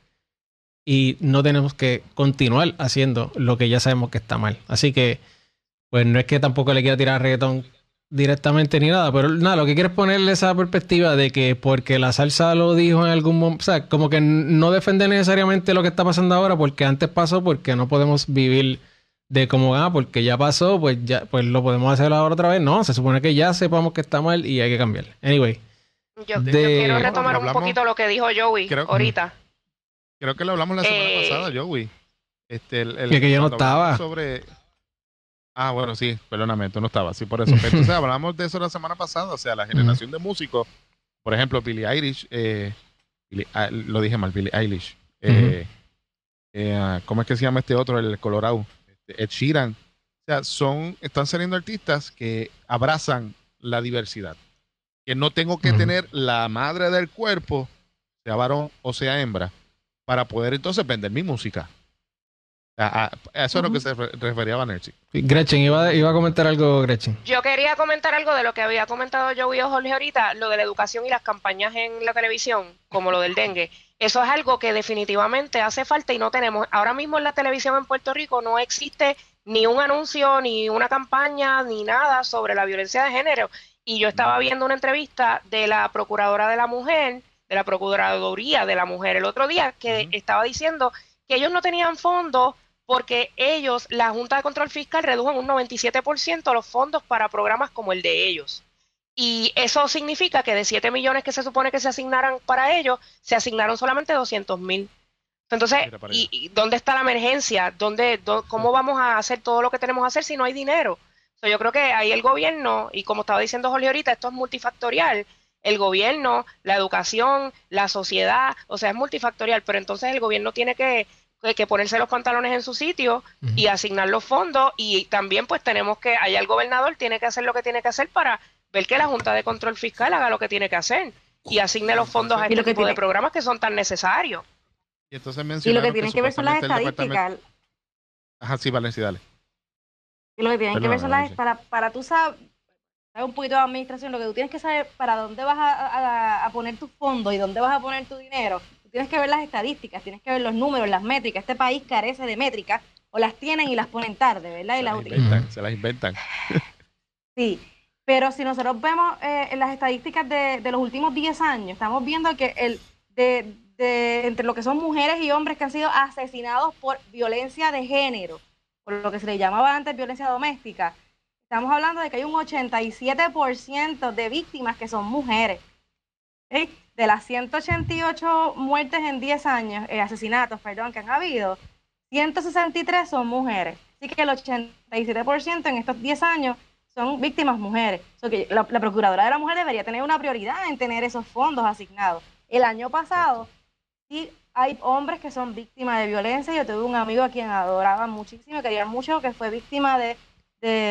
y no tenemos que continuar haciendo lo que ya sabemos que está mal. Así que, pues no es que tampoco le quiera tirar reggaetón directamente ni nada, pero nada, lo que quiero es ponerle esa perspectiva de que porque la salsa lo dijo en algún momento, o sea, como que no defende necesariamente lo que está pasando ahora porque antes pasó, porque no podemos vivir de como, ah, porque ya pasó, pues ya, pues lo podemos hacer ahora otra vez. No, se supone que ya sepamos que está mal y hay que cambiar. Anyway. Yo, quiero retomar un poquito lo que dijo Joey ahorita. Creo que lo hablamos la semana eh, pasada, Joey. Este, el, que, yo no estaba. Sobre... Ah, bueno, sí, perdóname, tú no estabas, sí, por eso. entonces hablamos de eso la semana pasada, o sea, la generación de músicos, por ejemplo, Billie Eilish, eh, ah, lo dije mal, Billie Eilish. Eh, eh, ¿Cómo es que se llama este otro, el Colorado? Este, Ed Sheeran. O sea, son, están saliendo artistas que abrazan la diversidad. Que no tengo que tener la madre del cuerpo, sea varón o sea hembra, para poder entonces vender mi música. A, eso es lo que se refería a. Gretchen, iba, iba, a comentar algo, Gretchen. Yo quería comentar algo de lo que había comentado yo y Jorge ahorita, lo de la educación y las campañas en la televisión, como lo del dengue. Eso es algo que definitivamente hace falta y no tenemos. Ahora mismo en la televisión en Puerto Rico no existe ni un anuncio, ni una campaña, ni nada sobre la violencia de género. Y yo estaba viendo una entrevista de la Procuradora de la Mujer, de la Procuraduría de la Mujer el otro día, que estaba diciendo que ellos no tenían fondos porque ellos, la Junta de Control Fiscal, redujo en un 97% los fondos para programas como el de ellos. Y eso significa que de 7 millones que se supone que se asignaran para ellos, se asignaron solamente 200 mil. Entonces, ¿y, dónde está la emergencia? ¿Dónde, ¿Cómo vamos a hacer todo lo que tenemos que hacer si no hay dinero? yo creo que ahí el gobierno, y como estaba diciendo Jorge ahorita, esto es multifactorial. El gobierno, la educación, la sociedad, o sea, es multifactorial, pero entonces el gobierno tiene que que ponerse los pantalones en su sitio y asignar los fondos y también pues tenemos que, allá el gobernador tiene que hacer lo que tiene que hacer para ver que la Junta de Control Fiscal haga lo que tiene que hacer y asigne los fondos a este tipo de programas que son tan necesarios. Y entonces Y lo que tiene que, ver son las estadísticas. Ajá, sí, Valencia, dale. Y lo que tiene que ver son las para, para tú saber un poquito de administración, lo que tú tienes que saber para dónde vas a, a poner tus fondos y dónde vas a poner tu dinero tienes que ver las estadísticas, tienes que ver los números, las métricas. Este país carece de métricas o las tienen y las ponen tarde, ¿verdad? Se, y las, inventan, se las inventan. sí, pero si nosotros vemos eh, las estadísticas de, los últimos 10 años, estamos viendo que el de, entre lo que son mujeres y hombres que han sido asesinados por violencia de género, por lo que se le llamaba antes violencia doméstica, estamos hablando de que hay un 87% de víctimas que son mujeres. ¿okay? De las 188 muertes en 10 años, eh, asesinatos, perdón, que han habido, 163 son mujeres. Así que el 87% en estos 10 años son víctimas mujeres. que la, Procuradora de la Mujer debería tener una prioridad en tener esos fondos asignados. El año pasado, sí hay hombres que son víctimas de violencia. Yo tuve un amigo a quien adoraba muchísimo, quería mucho, que fue víctima de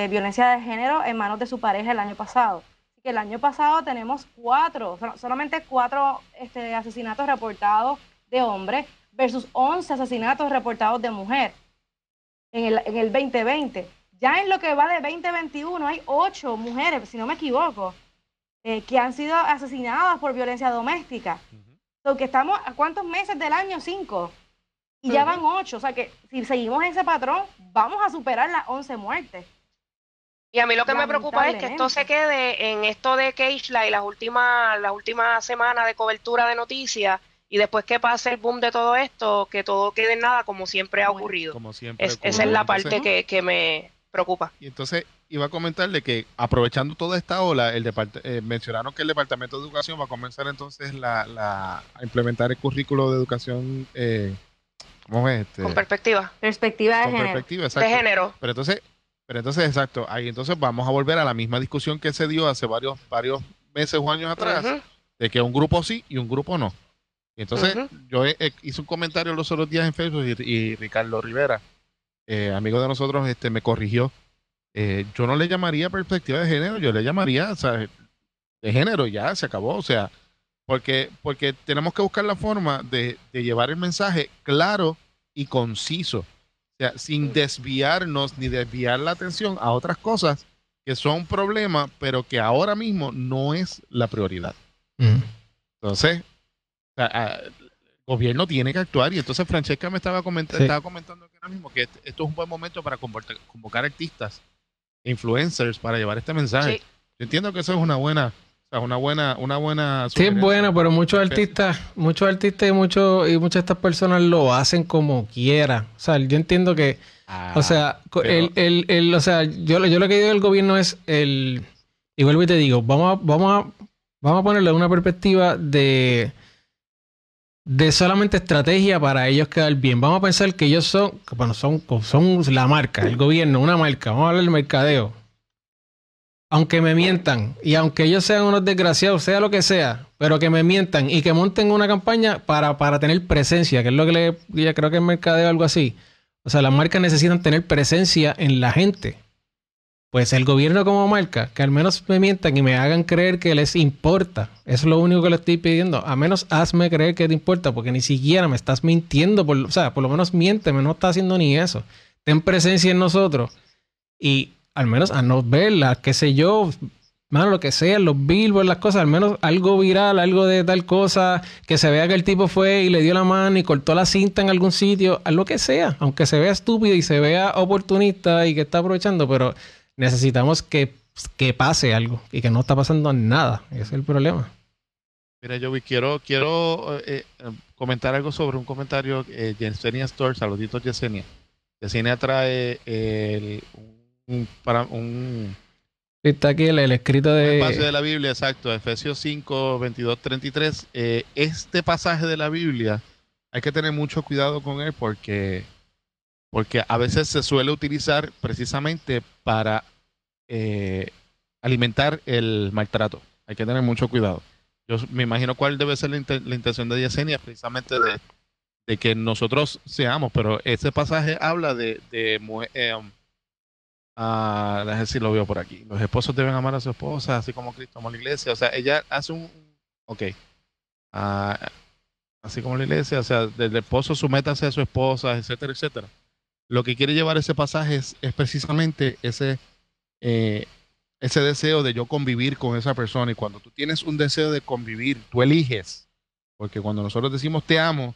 violencia de género en manos de su pareja el año pasado que el año pasado tenemos cuatro, solamente cuatro este, asesinatos reportados de hombres versus 11 asesinatos reportados de mujer en el, en el 2020. Ya en lo que va de 2021 hay ocho mujeres, si no me equivoco, eh, que han sido asesinadas por violencia doméstica. Uh que estamos a cuántos meses del año? Cinco. Y ya van ocho. O sea que si seguimos ese patrón, vamos a superar las 11 muertes. Y a mí lo que me preocupa es que esto se quede en esto de Keishla y las últimas, las últimas semanas de cobertura de noticias y después que pase el boom de todo esto, que todo quede en nada como siempre ha ocurrido. Como siempre esa es la parte que, me preocupa. Y entonces iba a comentarle que aprovechando toda esta ola, el eh, mencionaron que el Departamento de Educación va a comenzar entonces la, a implementar el currículo de educación. Eh, ¿Cómo es? Este? Con perspectiva. Perspectiva de género. de género. Pero entonces pero entonces, exacto, ahí entonces vamos a volver a la misma discusión que se dio hace varios, varios meses o años atrás, de que un grupo sí y un grupo no. Y entonces, yo hice un comentario los otros días en Facebook y, Ricardo Rivera, eh, amigo de nosotros, este me corrigió. Eh, yo no le llamaría perspectiva de género, yo le llamaría o sea, de género, ya se acabó. O sea, porque, porque tenemos que buscar la forma de, de llevar el mensaje claro y conciso sin desviarnos ni desviar la atención a otras cosas que son problemas, pero que ahora mismo no es la prioridad. Ujú. Entonces, el gobierno tiene que actuar. Y entonces Francesca me estaba, comenta- Sí. estaba comentando que ahora mismo que este- esto es un buen momento para convocar, convocar artistas, e influencers para llevar este mensaje. Sí. Yo entiendo que eso es una buena, o sea, una buena, una buena. Sí, es bueno, pero muchos artistas, muchos artistas y muchos y muchas de estas personas lo hacen como quiera. O sea, yo entiendo que, Ah, o sea, co- pero- el, el, el- o sea, yo, lo- yo lo que digo del gobierno es el, y vuelvo y te digo, vamos a, vamos a, vamos a ponerle una perspectiva de, de solamente estrategia para ellos quedar bien. Vamos a pensar que ellos son, bueno, son, son la marca, el gobierno, una marca. Vamos a hablar del mercadeo. Aunque me mientan y aunque ellos sean unos desgraciados, sea lo que sea, pero que me mientan y que monten una campaña para, para tener presencia, que es lo que le ya creo que es mercadeo o algo así. O sea, las marcas necesitan tener presencia en la gente. Pues el gobierno como marca, que al menos me mientan y me hagan creer que les importa. Eso es lo único que le estoy pidiendo. A menos hazme creer que te importa, porque ni siquiera me estás mintiendo. Por, o sea, por lo menos miénteme, no estás haciendo ni eso. Ten presencia en nosotros. Y al menos a no verla, qué sé yo, mano, lo que sea, los billboards, las cosas, al menos algo viral, algo de tal cosa, que se vea que el tipo fue y le dio la mano y cortó la cinta en algún sitio, a lo que sea, aunque se vea estúpido y se vea oportunista y que está aprovechando, pero necesitamos que, que pase algo y que no está pasando nada, ese es el problema. Mira, yo quiero, quiero eh, eh, comentar algo sobre un comentario. Eh, Yesenia Store, saluditos Yesenia. Yesenia trae el, un, para, un, Está aquí el, el escrito un de... pasaje de la Biblia, exacto, Efesios 5, 22, 33. Eh, este pasaje de la Biblia hay que tener mucho cuidado con él porque, porque a veces se suele utilizar precisamente para eh, alimentar el maltrato. Hay que tener mucho cuidado. Yo me imagino cuál debe ser la, inten- la intención de Yesenia, precisamente de, de que nosotros seamos, pero ese pasaje habla de, eh, ah, ver si lo veo por aquí. Los esposos deben amar a su esposa, así como Cristo amó a la iglesia. O sea, ella hace un, ok, Ah, así como la iglesia, o sea, del esposo sumétase a su esposa, etcétera, etcétera. Lo que quiere llevar ese pasaje es, es precisamente ese, eh, ese deseo de yo convivir con esa persona. Y cuando tú tienes un deseo de convivir, tú eliges. Porque cuando nosotros decimos te amo,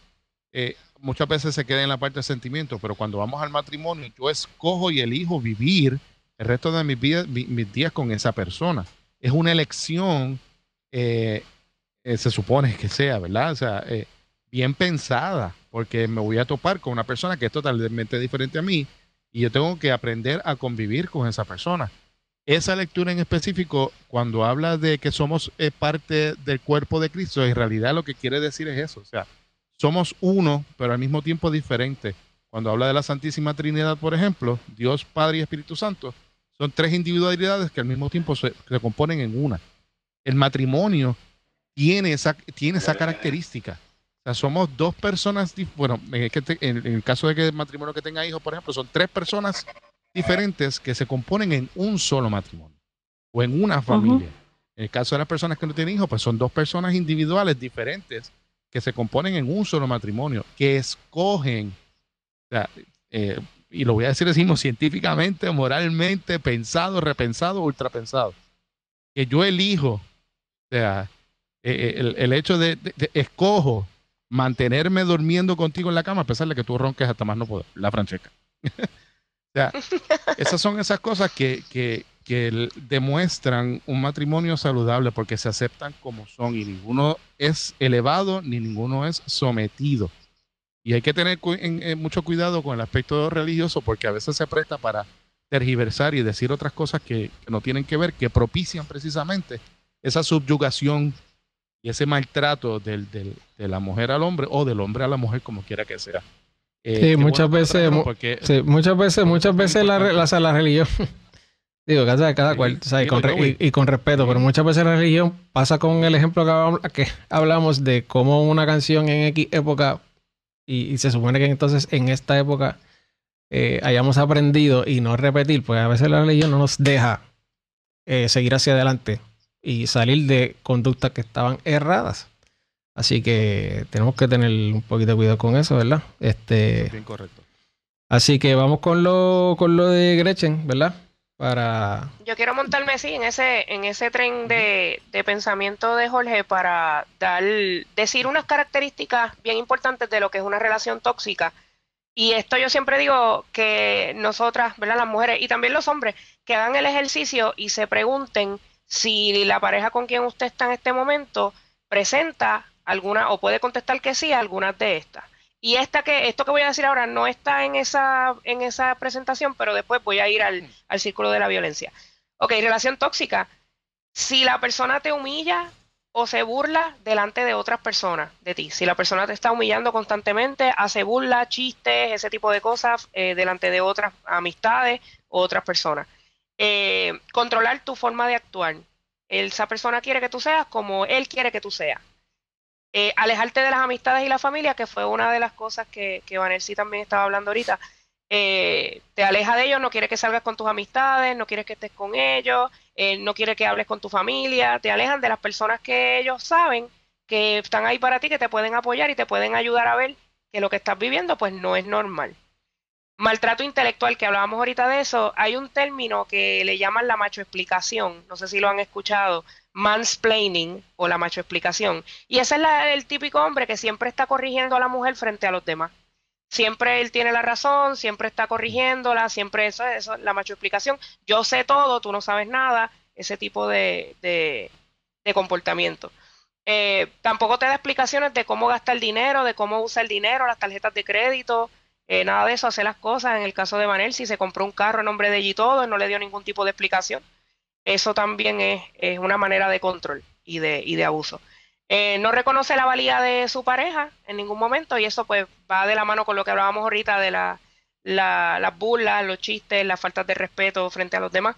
eh, muchas veces se queda en la parte de sentimiento, pero cuando vamos al matrimonio, yo escojo y elijo vivir el resto de mis, mi- mis días con esa persona. Es una elección, eh, eh, se supone que sea, ¿verdad? O sea, eh, bien pensada, porque me voy a topar con una persona que es totalmente diferente a mí y yo tengo que aprender a convivir con esa persona. Esa lectura en específico, cuando habla de que somos parte del cuerpo de Cristo, en realidad lo que quiere decir es eso, o sea, somos uno, pero al mismo tiempo diferente. Cuando habla de la Santísima Trinidad, por ejemplo, Dios Padre y Espíritu Santo, son tres individualidades que al mismo tiempo se, se componen en una. El matrimonio tiene esa, tiene esa característica. O sea, somos dos personas, bueno, en el, que te- en- en el caso de que el matrimonio que tenga hijos, por ejemplo, son tres personas diferentes que se componen en un solo matrimonio o en una familia. En el caso de las personas que no tienen hijos, pues son dos personas individuales diferentes que se componen en un solo matrimonio, que escogen, o sea, eh, y lo voy a decir mismo, científicamente, moralmente, pensado, repensado, ultrapensado, que yo elijo, o sea, eh, el, el hecho de- escojo mantenerme durmiendo contigo en la cama a pesar de que tú ronques hasta más no poder, la Francesca. o sea, esas son esas cosas que, que, que demuestran un matrimonio saludable porque se aceptan como son y ninguno es elevado ni ninguno es sometido. Y hay que tener cu- en- en mucho cuidado con el aspecto religioso porque a veces se presta para tergiversar y decir otras cosas que, que no tienen que ver, que propician precisamente esa subyugación y ese maltrato del, del- de la mujer al hombre o del hombre a la mujer, como quiera que sea. Eh, Sí, muchas veces porque- Sí, muchas veces, muchas veces la, la, la religión, digo, cada, cada Sí, cual, y, digo, con, re- Joey. y- y con respeto, pero muchas veces la religión pasa con el ejemplo que, hablam- que hablamos de cómo una canción en X época, y, y se supone que entonces en esta época eh, hayamos aprendido y no repetir, pues a veces la religión no nos deja eh, seguir hacia adelante y salir de conductas que estaban erradas. Así que tenemos que tener un poquito de cuidado con eso, ¿verdad? Este, Bien correcto. Así que vamos con lo, con lo de Gretchen, ¿verdad? Para... Yo quiero montarme sí en ese, en ese tren de, de pensamiento de Jorge para dar, decir unas características bien importantes de lo que es una relación tóxica. Y esto yo siempre digo que nosotras, ¿verdad? Las mujeres y también los hombres, que hagan el ejercicio y se pregunten si la pareja con quien usted está en este momento presenta alguna o puede contestar que sí a algunas de estas. Y esta que, esto que voy a decir ahora no está en esa, en esa presentación, pero después voy a ir al, al círculo de la violencia. Ok, relación tóxica. Si la persona te humilla o se burla delante de otras personas de ti. Si la persona te está humillando constantemente, hace burla, chistes, ese tipo de cosas eh, delante de otras amistades o otras personas. Eh, controlar tu forma de actuar. Esa persona quiere que tú seas como él quiere que tú seas. Eh, alejarte de las amistades y la familia, que fue una de las cosas que, que Vanessa también estaba hablando ahorita. Eh, te aleja de ellos, no quiere que salgas con tus amistades, no quiere que estés con ellos, eh, no quiere que hables con tu familia, te alejan de las personas que ellos saben que están ahí para ti, que te pueden apoyar y te pueden ayudar a ver que lo que estás viviendo pues no es normal. Maltrato intelectual, que hablábamos ahorita de eso, hay un término que le llaman la macho explicación, no sé si lo han escuchado, mansplaining o la macho explicación. Y ese es el típico hombre que siempre está corrigiendo a la mujer frente a los demás. Siempre él tiene la razón, siempre está corrigiéndola, siempre eso, eso es la macho explicación. Yo sé todo, tú no sabes nada, ese tipo de, de, comportamiento. Eh, tampoco te da explicaciones de cómo gasta el dinero, de cómo usa el dinero, las tarjetas de crédito, eh, nada de eso, hace las cosas. En el caso de Manel, si se compró un carro en nombre de ella y todo, no le dio ningún tipo de explicación eso también es, es una manera de control y de, y de abuso. Eh, no reconoce la valía de su pareja en ningún momento y eso pues va de la mano con lo que hablábamos ahorita de la, las burlas, los chistes, las faltas de respeto frente a los demás.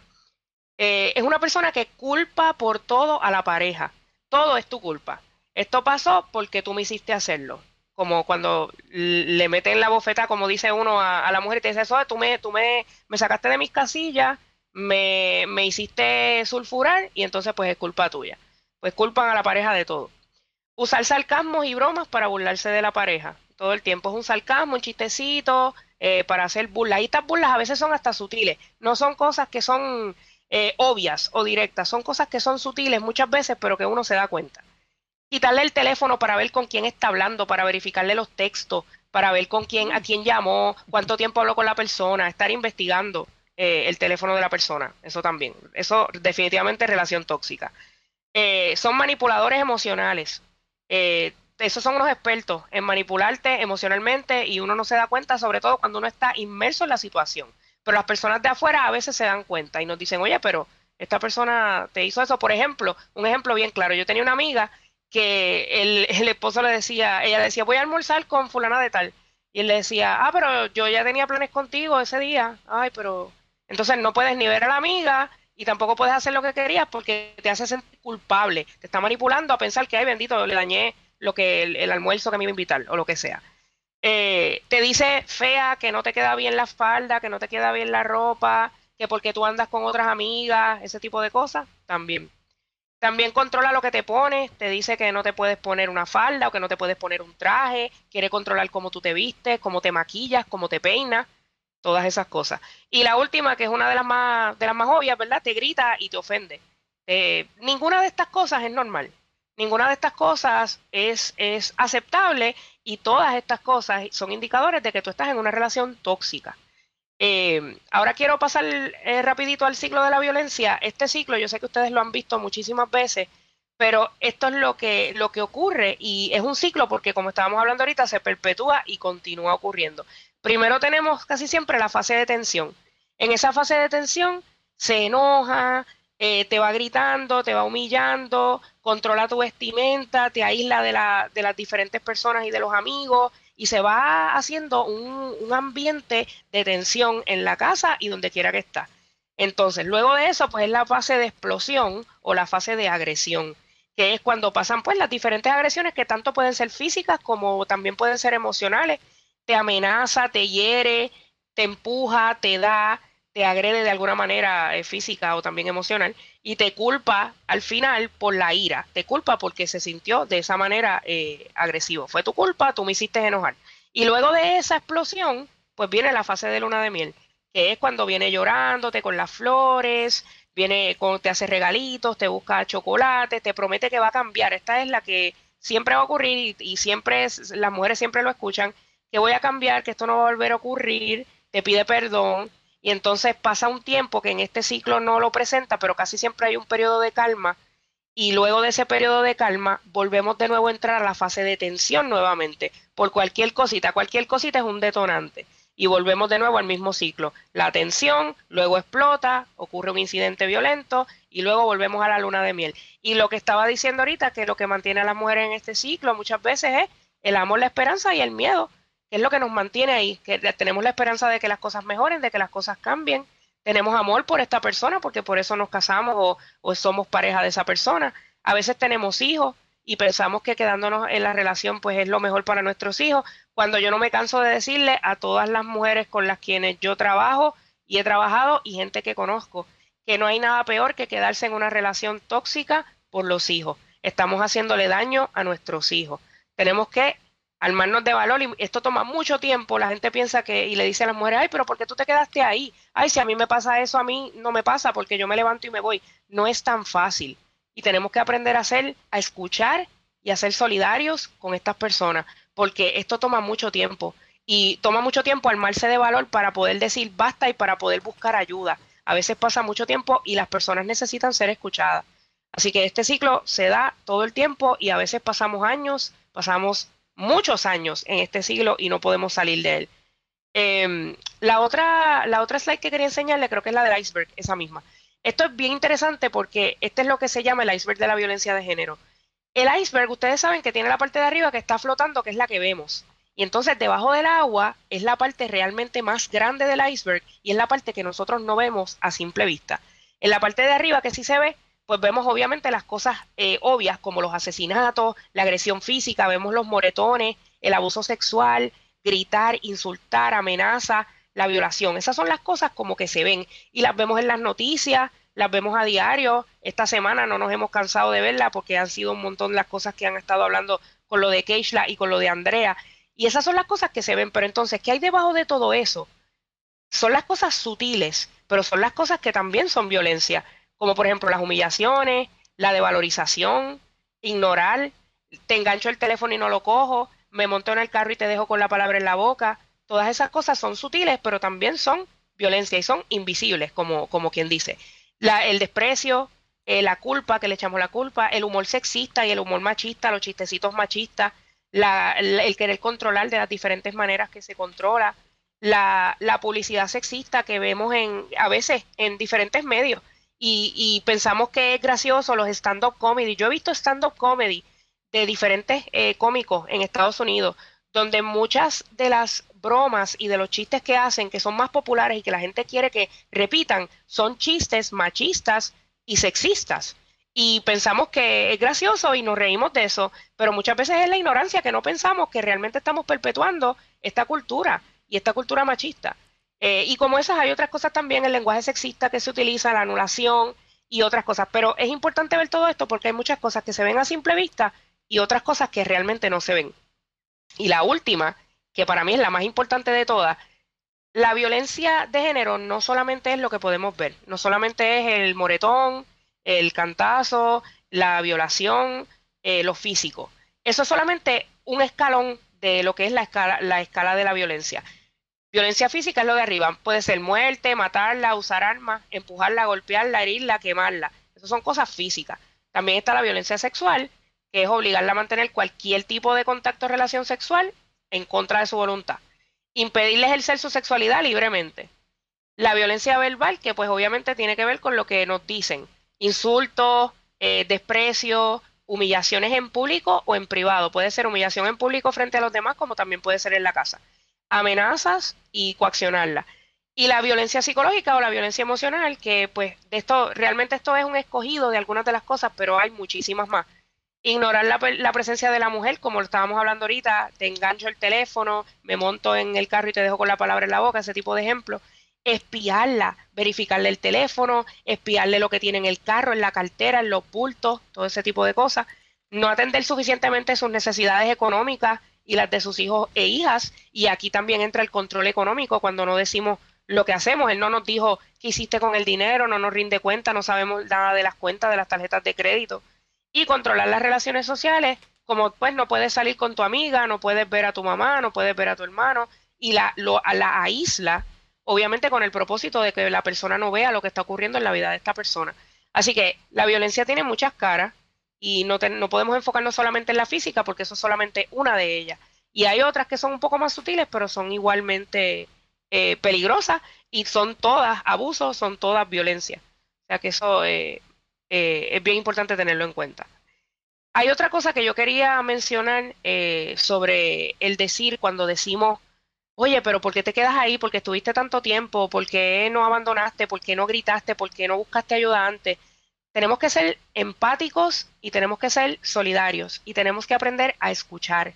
Eh, es una persona que culpa por todo a la pareja. Todo es tu culpa. Esto pasó porque tú me hiciste hacerlo. Como cuando le meten la bofeta, como dice uno a, la mujer y te dice, eso, tú me, tú me, me sacaste de mis casillas, me, me hiciste sulfurar y entonces pues es culpa tuya. Pues culpan a la pareja de todo. Usar sarcasmos y bromas para burlarse de la pareja. Todo el tiempo es un sarcasmo, un chistecito, eh, para hacer burlas. Y estas burlas a veces son hasta sutiles. No son cosas que son eh, obvias o directas. Son cosas que son sutiles muchas veces, pero que uno se da cuenta. Quitarle el teléfono para ver con quién está hablando, para verificarle los textos, para ver con quién, a quién llamó, cuánto tiempo habló con la persona, estar investigando. Eh, el teléfono de la persona. Eso también. Eso definitivamente es relación tóxica. Eh, son manipuladores emocionales. Eh, esos son unos expertos en manipularte emocionalmente y uno no se da cuenta, sobre todo cuando uno está inmerso en la situación. Pero las personas de afuera a veces se dan cuenta y nos dicen, oye, pero esta persona te hizo eso. Por ejemplo, un ejemplo bien claro. Yo tenía una amiga que el, el esposo le decía, ella decía, voy a almorzar con fulana de tal. Y él le decía, ah, pero yo ya tenía planes contigo ese día. Ay, pero entonces no puedes ni ver a la amiga y tampoco puedes hacer lo que querías porque te hace sentir culpable. Te está manipulando a pensar que, ay, bendito, le dañé lo que el, almuerzo que me iba a invitar o lo que sea. Eh, te dice fea que no te queda bien la falda, que no te queda bien la ropa, que porque tú andas con otras amigas, ese tipo de cosas, también. También controla lo que te pones, te dice que no te puedes poner una falda o que no te puedes poner un traje, quiere controlar cómo tú te vistes, cómo te maquillas, cómo te peinas todas esas cosas. Y la última, que es una de las más, de las más obvias, ¿verdad? Te grita y te ofende. Eh, ninguna de estas cosas es normal. Ninguna de estas cosas es, es aceptable y todas estas cosas son indicadores de que tú estás en una relación tóxica. Eh, ahora quiero pasar eh, rapidito al ciclo de la violencia. Este ciclo, yo sé que ustedes lo han visto muchísimas veces, pero esto es lo que, lo que ocurre y es un ciclo porque como estábamos hablando ahorita, se perpetúa y continúa ocurriendo. Primero tenemos casi siempre la fase de tensión. En esa fase de tensión se enoja, eh, te va gritando, te va humillando, controla tu vestimenta, te aísla de, la, de las diferentes personas y de los amigos y se va haciendo un, un, ambiente de tensión en la casa y donde quiera que está. Entonces, luego de eso, pues es la fase de explosión o la fase de agresión, que es cuando pasan pues las diferentes agresiones que tanto pueden ser físicas como también pueden ser emocionales te amenaza, te hiere, te empuja, te da, te agrede de alguna manera eh, física o también emocional y te culpa al final por la ira, te culpa porque se sintió de esa manera eh, agresivo. Fue tu culpa, tú me hiciste enojar. Y luego de esa explosión, pues viene la fase de luna de miel, que es cuando viene llorándote con las flores, viene con, te hace regalitos, te busca chocolate, te promete que va a cambiar. Esta es la que siempre va a ocurrir y, siempre es, las mujeres siempre lo escuchan, que voy a cambiar, que esto no va a volver a ocurrir, te pide perdón y entonces pasa un tiempo que en este ciclo no lo presenta, pero casi siempre hay un periodo de calma y luego de ese periodo de calma volvemos de nuevo a entrar a la fase de tensión nuevamente por cualquier cosita, cualquier cosita es un detonante y volvemos de nuevo al mismo ciclo. La tensión, luego explota, ocurre un incidente violento y luego volvemos a la luna de miel. Y lo que estaba diciendo ahorita, que lo que mantiene a las mujeres en este ciclo muchas veces es el amor, la esperanza y el miedo, es lo que nos mantiene ahí, que tenemos la esperanza de que las cosas mejoren, de que las cosas cambien, tenemos amor por esta persona porque por eso nos casamos o, o somos pareja de esa persona. A veces tenemos hijos y pensamos que quedándonos en la relación pues es lo mejor para nuestros hijos, cuando yo no me canso de decirle a todas las mujeres con las quienes yo trabajo y he trabajado y gente que conozco, que no hay nada peor que quedarse en una relación tóxica por los hijos. Estamos haciéndole daño a nuestros hijos. Tenemos que armarnos de valor y esto toma mucho tiempo. La gente piensa que y le dice a las mujeres, ay, pero ¿por qué tú te quedaste ahí? Ay, si a mí me pasa eso, a mí no me pasa porque yo me levanto y me voy. No es tan fácil y tenemos que aprender a hacer, a escuchar y a ser solidarios con estas personas, porque esto toma mucho tiempo y toma mucho tiempo armarse de valor para poder decir basta y para poder buscar ayuda. A veces pasa mucho tiempo y las personas necesitan ser escuchadas. Así que este ciclo se da todo el tiempo y a veces pasamos años, pasamos muchos años en este siglo y no podemos salir de él. Em, la, otra, la otra slide que quería enseñarle creo que es la del iceberg, esa misma. Esto es bien interesante porque este es lo que se llama el iceberg de la violencia de género. El iceberg, ustedes saben que tiene la parte de arriba que está flotando, que es la que vemos. Y entonces debajo del agua es la parte realmente más grande del iceberg y es la parte que nosotros no vemos a simple vista. En la parte de arriba que sí se ve, pues vemos obviamente las cosas eh, obvias como los asesinatos, la agresión física, vemos los moretones, el abuso sexual, gritar, insultar, amenaza, la violación. Esas son las cosas como que se ven y las vemos en las noticias, las vemos a diario. Esta semana no nos hemos cansado de verla porque han sido un montón las cosas que han estado hablando con lo de Keishla y con lo de Andrea. Y esas son las cosas que se ven. Pero entonces, ¿qué hay debajo de todo eso? Son las cosas sutiles, pero son las cosas que también son violencia, como por ejemplo las humillaciones, la devalorización, ignorar, te engancho el teléfono y no lo cojo, me monto en el carro y te dejo con la palabra en la boca, Todas esas cosas son sutiles, pero también son violencia y son invisibles, como, como quien dice. La, el desprecio, eh, la culpa, que le echamos la culpa, el humor sexista y el humor machista, los chistecitos machistas, la, el querer controlar de las diferentes maneras que se controla, la, la, publicidad sexista que vemos en, a veces en diferentes medios y, y pensamos que es gracioso los stand-up comedy. Yo he visto stand-up comedy de diferentes eh, cómicos en Estados Unidos, donde muchas de las bromas y de los chistes que hacen, que son más populares y que la gente quiere que repitan, son chistes machistas y sexistas. Y pensamos que es gracioso y nos reímos de eso, pero muchas veces es la ignorancia que no pensamos que realmente estamos perpetuando esta cultura y esta cultura machista. Eh, y como esas hay otras cosas también, el lenguaje sexista que se utiliza, la anulación y otras cosas. Pero es importante ver todo esto porque hay muchas cosas que se ven a simple vista y otras cosas que realmente no se ven. Y la última que para mí es la más importante de todas, la violencia de género no solamente es lo que podemos ver, no solamente es el moretón, el cantazo, la violación, eh, lo físico. Eso es solamente un escalón de lo que es la escala, la escala de la violencia. Violencia física es lo de arriba. Puede ser muerte, matarla, usar armas, empujarla, golpearla, herirla, quemarla. Esas son cosas físicas. También está la violencia sexual, que es obligarla a mantener cualquier tipo de contacto o relación sexual en contra de su voluntad. Impedirle ejercer su sexualidad libremente. La violencia verbal, que pues obviamente tiene que ver con lo que nos dicen. Insultos, eh, desprecio, humillaciones en público o en privado. Puede ser humillación en público frente a los demás, como también puede ser en la casa. Amenazas y coaccionarla. Y la violencia psicológica o la violencia emocional, que pues de esto, realmente esto es un escogido de algunas de las cosas, pero hay muchísimas más ignorar la, presencia de la mujer, como lo estábamos hablando ahorita, te engancho el teléfono, me monto en el carro y te dejo con la palabra en la boca, ese tipo de ejemplo. Espiarla, verificarle el teléfono, espiarle lo que tiene en el carro, en la cartera, en los bultos, todo ese tipo de cosas. No atender suficientemente sus necesidades económicas y las de sus hijos e hijas. Y aquí también entra el control económico cuando no decimos lo que hacemos. Él no nos dijo qué hiciste con el dinero, no nos rinde cuenta, no sabemos nada de las cuentas de las tarjetas de crédito. Y controlar las relaciones sociales, como pues no puedes salir con tu amiga, no puedes ver a tu mamá, no puedes ver a tu hermano, y la, lo, la aísla, obviamente con el propósito de que la persona no vea lo que está ocurriendo en la vida de esta persona. Así que la violencia tiene muchas caras y no, no podemos enfocarnos solamente en la física porque eso es solamente una de ellas. Y hay otras que son un poco más sutiles, pero son igualmente eh, peligrosas y son todas abusos, son todas violencia. O sea que eso eh, eh, es bien importante tenerlo en cuenta. Hay otra cosa que yo quería mencionar sobre el decir cuando decimos, oye, pero ¿por qué te quedas ahí? ¿Por qué estuviste tanto tiempo? ¿Por qué no abandonaste? ¿Por qué no gritaste? ¿Por qué no buscaste ayuda antes? Tenemos que ser empáticos y tenemos que ser solidarios y tenemos que aprender a escuchar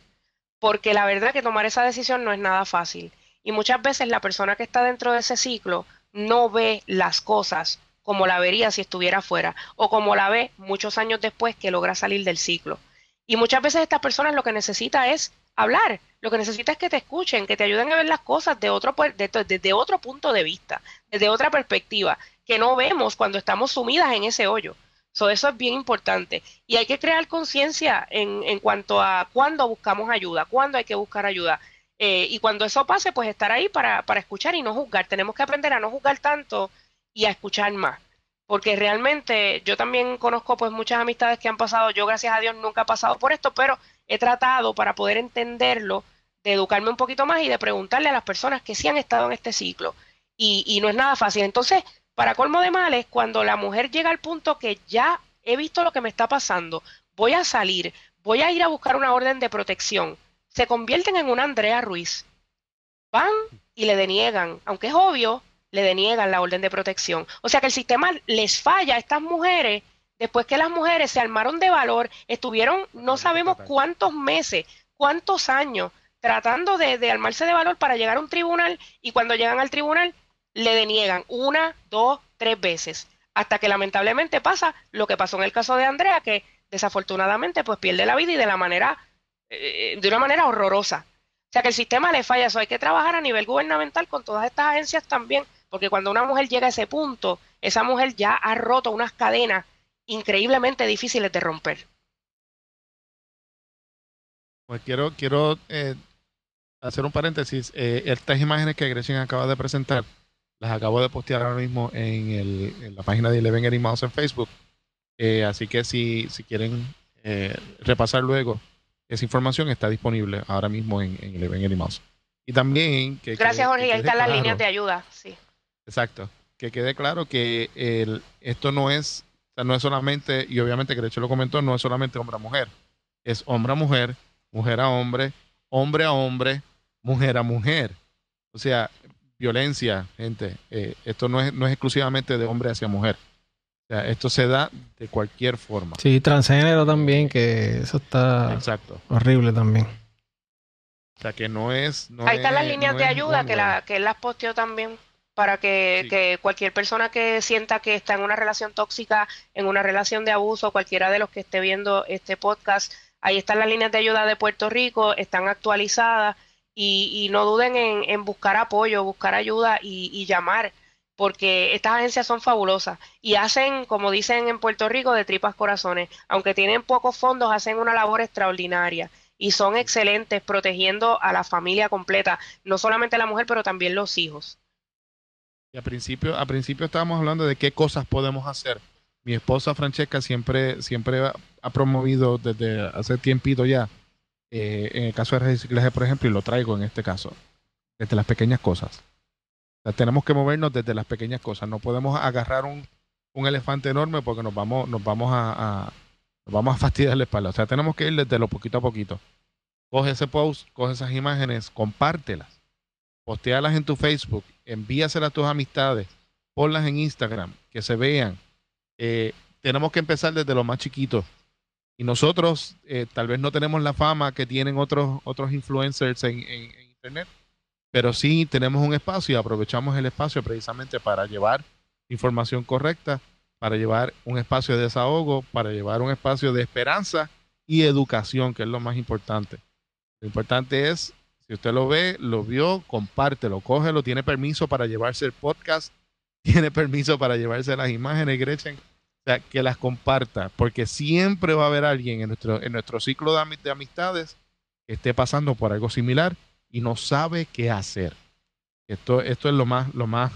porque la verdad que tomar esa decisión no es nada fácil. Y muchas veces la persona que está dentro de ese ciclo no ve las cosas como la vería si estuviera fuera o como la ve muchos años después que logra salir del ciclo. Y muchas veces estas personas lo que necesita es hablar, lo que necesita es que te escuchen, que te ayuden a ver las cosas de otro, desde otro punto de vista, desde otra perspectiva, que no vemos cuando estamos sumidas en ese hoyo eso es bien importante. Y hay que crear conciencia en, en, cuanto a cuándo buscamos ayuda, cuándo hay que buscar ayuda. Eh, y cuando eso pase, pues estar ahí para, para escuchar y no juzgar. Tenemos que aprender a no juzgar tanto y a escuchar más. Porque realmente yo también conozco pues muchas amistades que han pasado, yo gracias a Dios nunca he pasado por esto, pero he tratado para poder entenderlo, de educarme un poquito más y de preguntarle a las personas que sí han estado en este ciclo. Y, y no es nada fácil. Entonces, para colmo de males, cuando la mujer llega al punto que ya he visto lo que me está pasando, voy a salir, voy a ir a buscar una orden de protección, se convierten en una Andrea Ruiz. Van y le deniegan, aunque es obvio, le deniegan la orden de protección. O sea que el sistema les falla a estas mujeres después que las mujeres se armaron de valor, estuvieron no sabemos cuántos meses, cuántos años tratando de, de armarse de valor para llegar a un tribunal y cuando llegan al tribunal le deniegan una, dos, tres veces, hasta que lamentablemente pasa lo que pasó en el caso de Andrea, que desafortunadamente pues pierde la vida y de la manera, eh, de una manera horrorosa. O sea que el sistema le falla, eso hay que trabajar a nivel gubernamental con todas estas agencias también, porque cuando una mujer llega a ese punto, esa mujer ya ha roto unas cadenas increíblemente difíciles de romper. Pues quiero, quiero eh, hacer un paréntesis. Eh, estas imágenes que Gretchen acaba de presentar, las acabo de postear ahora mismo en, la página de Eleven Animados en Facebook. Eh, así que si, si quieren eh, repasar luego, esa información está disponible ahora mismo en, en Eleven Animados. Y también que... Gracias, Jorge. ahí están las líneas de ayuda. Sí. Exacto. Que quede claro que el, esto no es, no es solamente, y obviamente que de hecho lo comentó, no es solamente hombre a mujer. Es hombre a mujer, mujer a hombre, hombre a hombre, mujer a mujer. O sea, violencia, gente, eh, esto no es, no es exclusivamente de hombre hacia mujer. O sea, esto se da de cualquier forma. Sí, transgénero también, que eso está Exacto. horrible también. O sea, que no es... Ahí están las líneas de ayuda que, la, que él las posteó también para que, que, cualquier persona que sienta que está en una relación tóxica, en una relación de abuso, cualquiera de los que esté viendo este podcast, ahí están las líneas de ayuda de Puerto Rico, están actualizadas y, no duden en, buscar apoyo, buscar ayuda y, llamar, porque estas agencias son fabulosas y hacen, como dicen en Puerto Rico, de tripas corazones. Aunque tienen pocos fondos, hacen una labor extraordinaria y son excelentes protegiendo a la familia completa, no solamente la mujer, pero también los hijos. Y a principio, a principio estábamos hablando de qué cosas podemos hacer. Mi esposa Francesca siempre, siempre ha promovido desde hace tiempito ya eh, en el caso de reciclaje, por ejemplo, y lo traigo en este caso, desde las pequeñas cosas. tenemos que movernos desde las pequeñas cosas. No podemos agarrar un, elefante enorme porque nos vamos, nos vamos a, vamos a fastidiar la espalda. O sea, tenemos que ir desde lo poquito a poquito. Coge ese post, coge esas imágenes, compártelas, postealas en tu Facebook, envíaselas a tus amistades, ponlas en Instagram, que se vean. Eh, tenemos que empezar desde lo más chiquito y nosotros eh, tal vez no tenemos la fama que tienen otros, otros influencers en, Internet, pero sí tenemos un espacio y aprovechamos el espacio precisamente para llevar información correcta, para llevar un espacio de desahogo, para llevar un espacio de esperanza y educación, que es lo más importante. Lo importante es Si usted lo ve, lo vio, compártelo, cógelo, tiene permiso para llevarse el podcast, tiene permiso para llevarse las imágenes, Gretchen. O sea, que las comparta, porque siempre va a haber alguien en nuestro, en nuestro ciclo de, de amistades que esté pasando por algo similar y no sabe qué hacer. Esto, esto es lo más, lo más,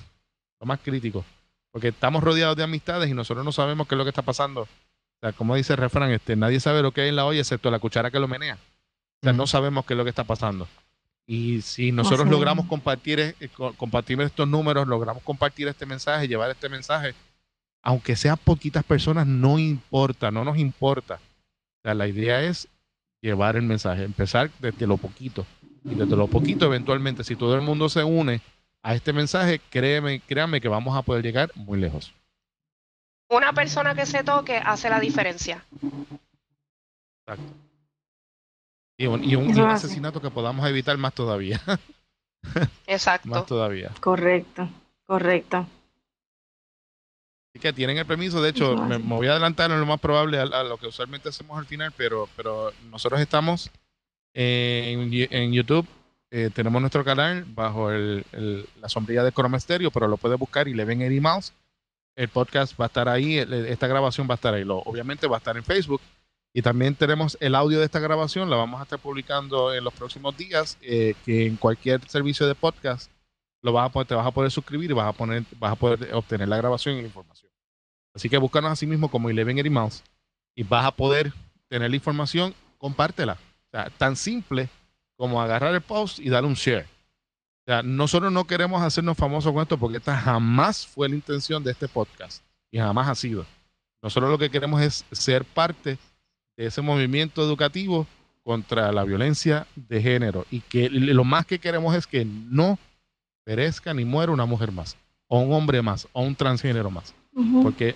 lo más crítico. Porque estamos rodeados de amistades y nosotros no sabemos qué es lo que está pasando. O sea, como dice el refrán, este, nadie sabe lo que hay en la olla excepto la cuchara que lo menea. O sea, no sabemos qué es lo que está pasando. Y si nosotros logramos compartir, eh, co- compartir estos números, logramos compartir este mensaje, llevar este mensaje, aunque sean poquitas personas, no importa, no nos importa. O sea, la idea es llevar el mensaje, empezar desde lo poquito. Y desde lo poquito, eventualmente, si todo el mundo se une a este mensaje, créeme, créanme que vamos a poder llegar muy lejos. Una persona que se toque hace la diferencia. Exacto. Y un, y un- y asesinato que podamos evitar más todavía. Exacto. más todavía. Correcto, correcto. Así que tienen el permiso. De hecho, me, voy a adelantar en lo más probable a, a lo que usualmente hacemos al final, pero, pero nosotros estamos en, en YouTube. eh, tenemos nuestro canal bajo el- el- la sombrilla de Chrome Stereo, pero lo puedes buscar y le ven Eddie Mouse. El podcast va a estar ahí, el- esta grabación va a estar ahí. Lo, obviamente va a estar en Facebook. Y también tenemos el audio de esta grabación, la vamos a estar publicando en los próximos días, eh, que en cualquier servicio de podcast lo vas a poder, te vas a poder suscribir y vas a poner, vas a poder obtener la grabación y la información. Así que búscanos así mismo como Eleven Eddie Mouse y vas a poder tener la información, compártela. O sea, tan simple como agarrar el post y darle un share. O sea, nosotros no queremos hacernos famosos con esto porque esta jamás fue la intención de este podcast y jamás ha sido. Nosotros lo que queremos es ser parte de ese movimiento educativo contra la violencia de género y que lo más que queremos es que no perezca ni muera una mujer más, o un hombre más, o un transgénero más, Porque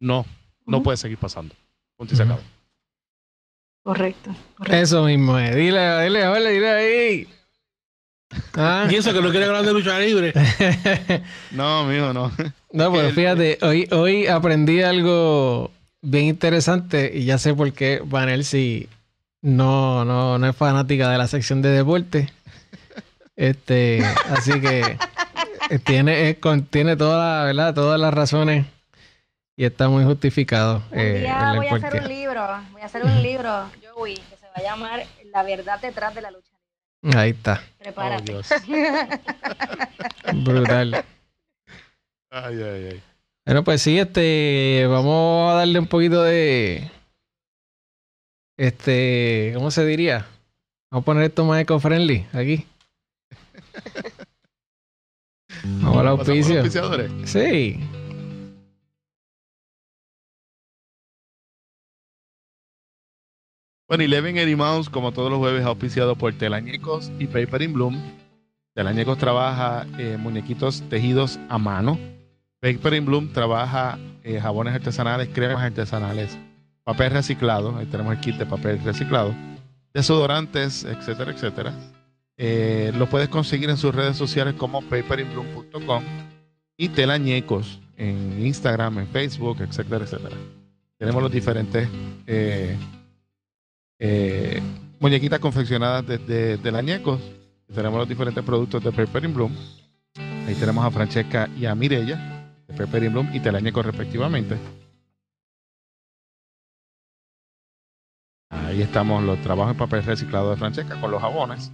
no, no puede seguir pasando. Punto y se Ujú. acabó. Correcto, correcto. Eso mismo es. Dile, dile, dile, dile ahí. Ah. Y eso que no quiere hablar de lucha libre. No, mijo, no. No, pero El- fíjate, hoy, hoy aprendí algo bien interesante y ya sé por qué Vanel si no, no, no es fanática de la sección de deporte. Este, así que eh, tiene, eh, contiene toda la, ¿verdad? todas las razones y está muy justificado. Un eh, día voy a hacer un libro, voy a hacer un libro, Joey, que se va a llamar La verdad detrás de la lucha. Ahí está, Oh, Prepárate. Dios. brutal. Ay, ay, ay. Bueno, pues sí, este, vamos a darle un poquito de, este, ¿cómo se diría? Vamos a poner esto más eco-friendly aquí. Vamos al ¿Pasamos a los auspicio. Sí. Bueno, Eleven Eddie Mouse, como todos los jueves, auspiciado por Telañecos y Paper in Bloom. Telañecos trabaja eh, muñequitos tejidos a mano. Paper in Bloom trabaja eh, jabones artesanales, cremas artesanales, papel reciclado. Ahí tenemos el kit de papel reciclado, desodorantes, etcétera, etcétera. Eh, lo puedes conseguir en sus redes sociales como paperinbloom.com y Telañecos en Instagram, en Facebook, etcétera, etcétera. Tenemos los diferentes eh, muñequitas confeccionadas desde de Telañecos. Tenemos los diferentes productos de Paper in Bloom. Ahí tenemos a Francesca y a Mirella de Paper in Bloom y Telañecos respectivamente. Ahí estamos los trabajos en papel reciclado de Francesca con los jabones.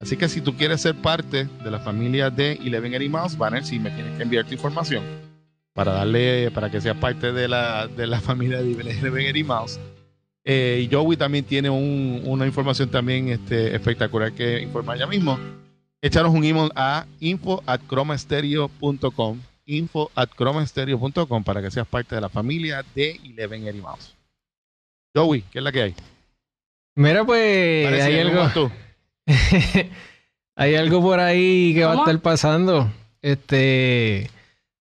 Así que si tú quieres ser parte de la familia de Eleven Mouse, Banner, si me tienes que enviar tu información para darle, para que seas parte de la, de la familia de Eleven Mouse. Eh, y Joey también tiene un- una información también este, espectacular que informar ya mismo. Échanos un email a info at chromastereo.com info at para que seas parte de la familia de Eleven Eddie Mouse. Joey, ¿qué es la que hay? Mira, pues Parece, hay ¿cómo algo, vas tú? hay algo por ahí que va a estar pasando. Este,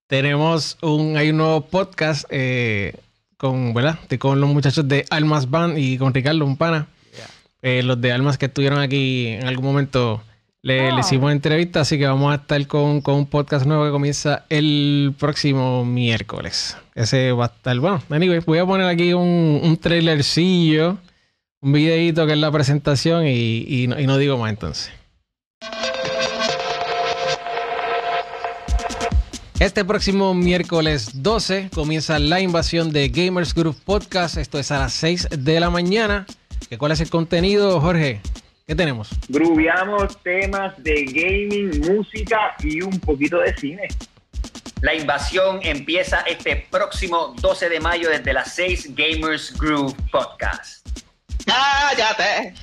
tenemos un, hay un nuevo podcast eh, con, ¿verdad? De- con los muchachos de Almas Band y con Ricardo, un pana. Eh, los de Almas que estuvieron aquí en algún momento le, Oh. le hicimos entrevista, así que vamos a estar con, con un podcast nuevo que comienza el próximo miércoles. Ese va a estar, bueno, anyway, voy a poner aquí un, un trailercillo, un videito que es la presentación y, y no, y no digo más entonces. Este próximo miércoles 12 comienza la invasión de Gamers Group Podcast. Esto es a las 6 de la mañana. ¿Qué ¿Cuál es el contenido, Jorge? ¿Qué tenemos? Grubeamos temas de gaming, música y un poquito de cine. La invasión empieza este próximo 12 de mayo desde las 6 Gamers Group Podcast. ¡Cállate!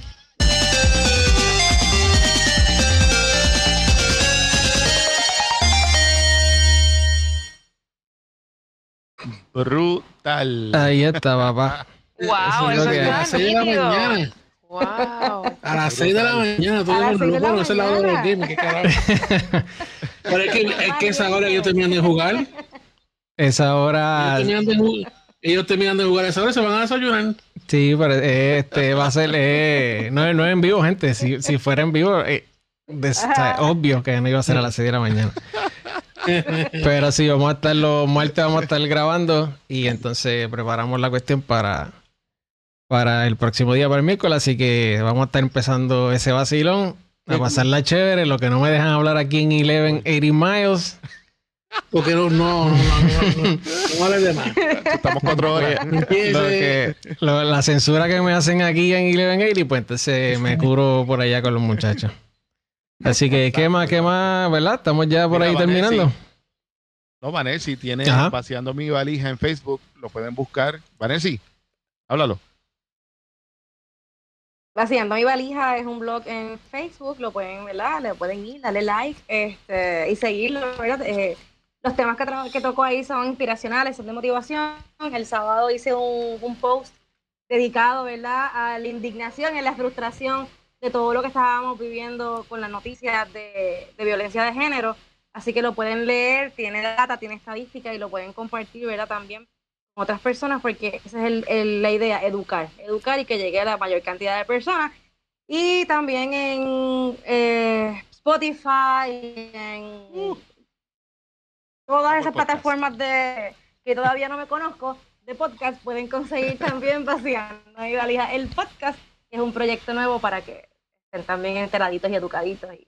Brutal. Ahí está, papá. ¡Wow! Eso es lo que A las 6 de la nítido. mañana. ¡Wow! A las 6 de la mañana. No es la hora de los mañana. games, qué carajo. Pero es que, es que esa hora ellos terminan de jugar. Esa hora. Ellos terminan de jugar. Ellos terminan de jugar a esa hora y se van a desayunar. Sí, pero eh, este va a ser. eh, no, no es en vivo, gente. Si, si fuera en vivo, eh, de- o sea, obvio que no iba a ser a las 6 de la mañana. Pero sí, vamos a estar los martes, vamos a estar grabando y entonces preparamos la cuestión para, para el próximo día, para el miércoles. Así que vamos a estar empezando ese vacilón, a pasarla chévere. Lo que no me dejan hablar aquí en 1180 Miles. Porque no, no, no, no, no, no, no hables de más. Estamos cuatro horas. Empiece- Lo que, lo- la censura que me hacen aquí en 1180, pues entonces me curo por allá con los muchachos. Así que, ¿qué más, qué más, verdad? Estamos ya por Mira, ahí Vanessa, terminando. No, Vanessa, tiene Ajá. vaciando mi valija en Facebook, lo pueden buscar. Vanessa, háblalo. Vaciando mi valija es un blog en Facebook, lo pueden, ¿verdad? Le pueden ir, darle like este, y seguirlo, ¿verdad? Eh, los temas que, que toco ahí son inspiracionales, son de motivación. El sábado hice un, un post dedicado, ¿verdad? A la indignación y la frustración de todo lo que estábamos viviendo con las noticias de, de violencia de género. Así que lo pueden leer, tiene data, tiene estadística y lo pueden compartir, ¿verdad? También con otras personas porque esa es el- el- la idea, educar, educar y que llegue a la mayor cantidad de personas. Y también en eh, Spotify, en todas esas Podcast. plataformas de que todavía no me conozco de podcast pueden conseguir también vaciando mi valija el podcast, que es un proyecto nuevo para que estén también enteraditos y educaditos y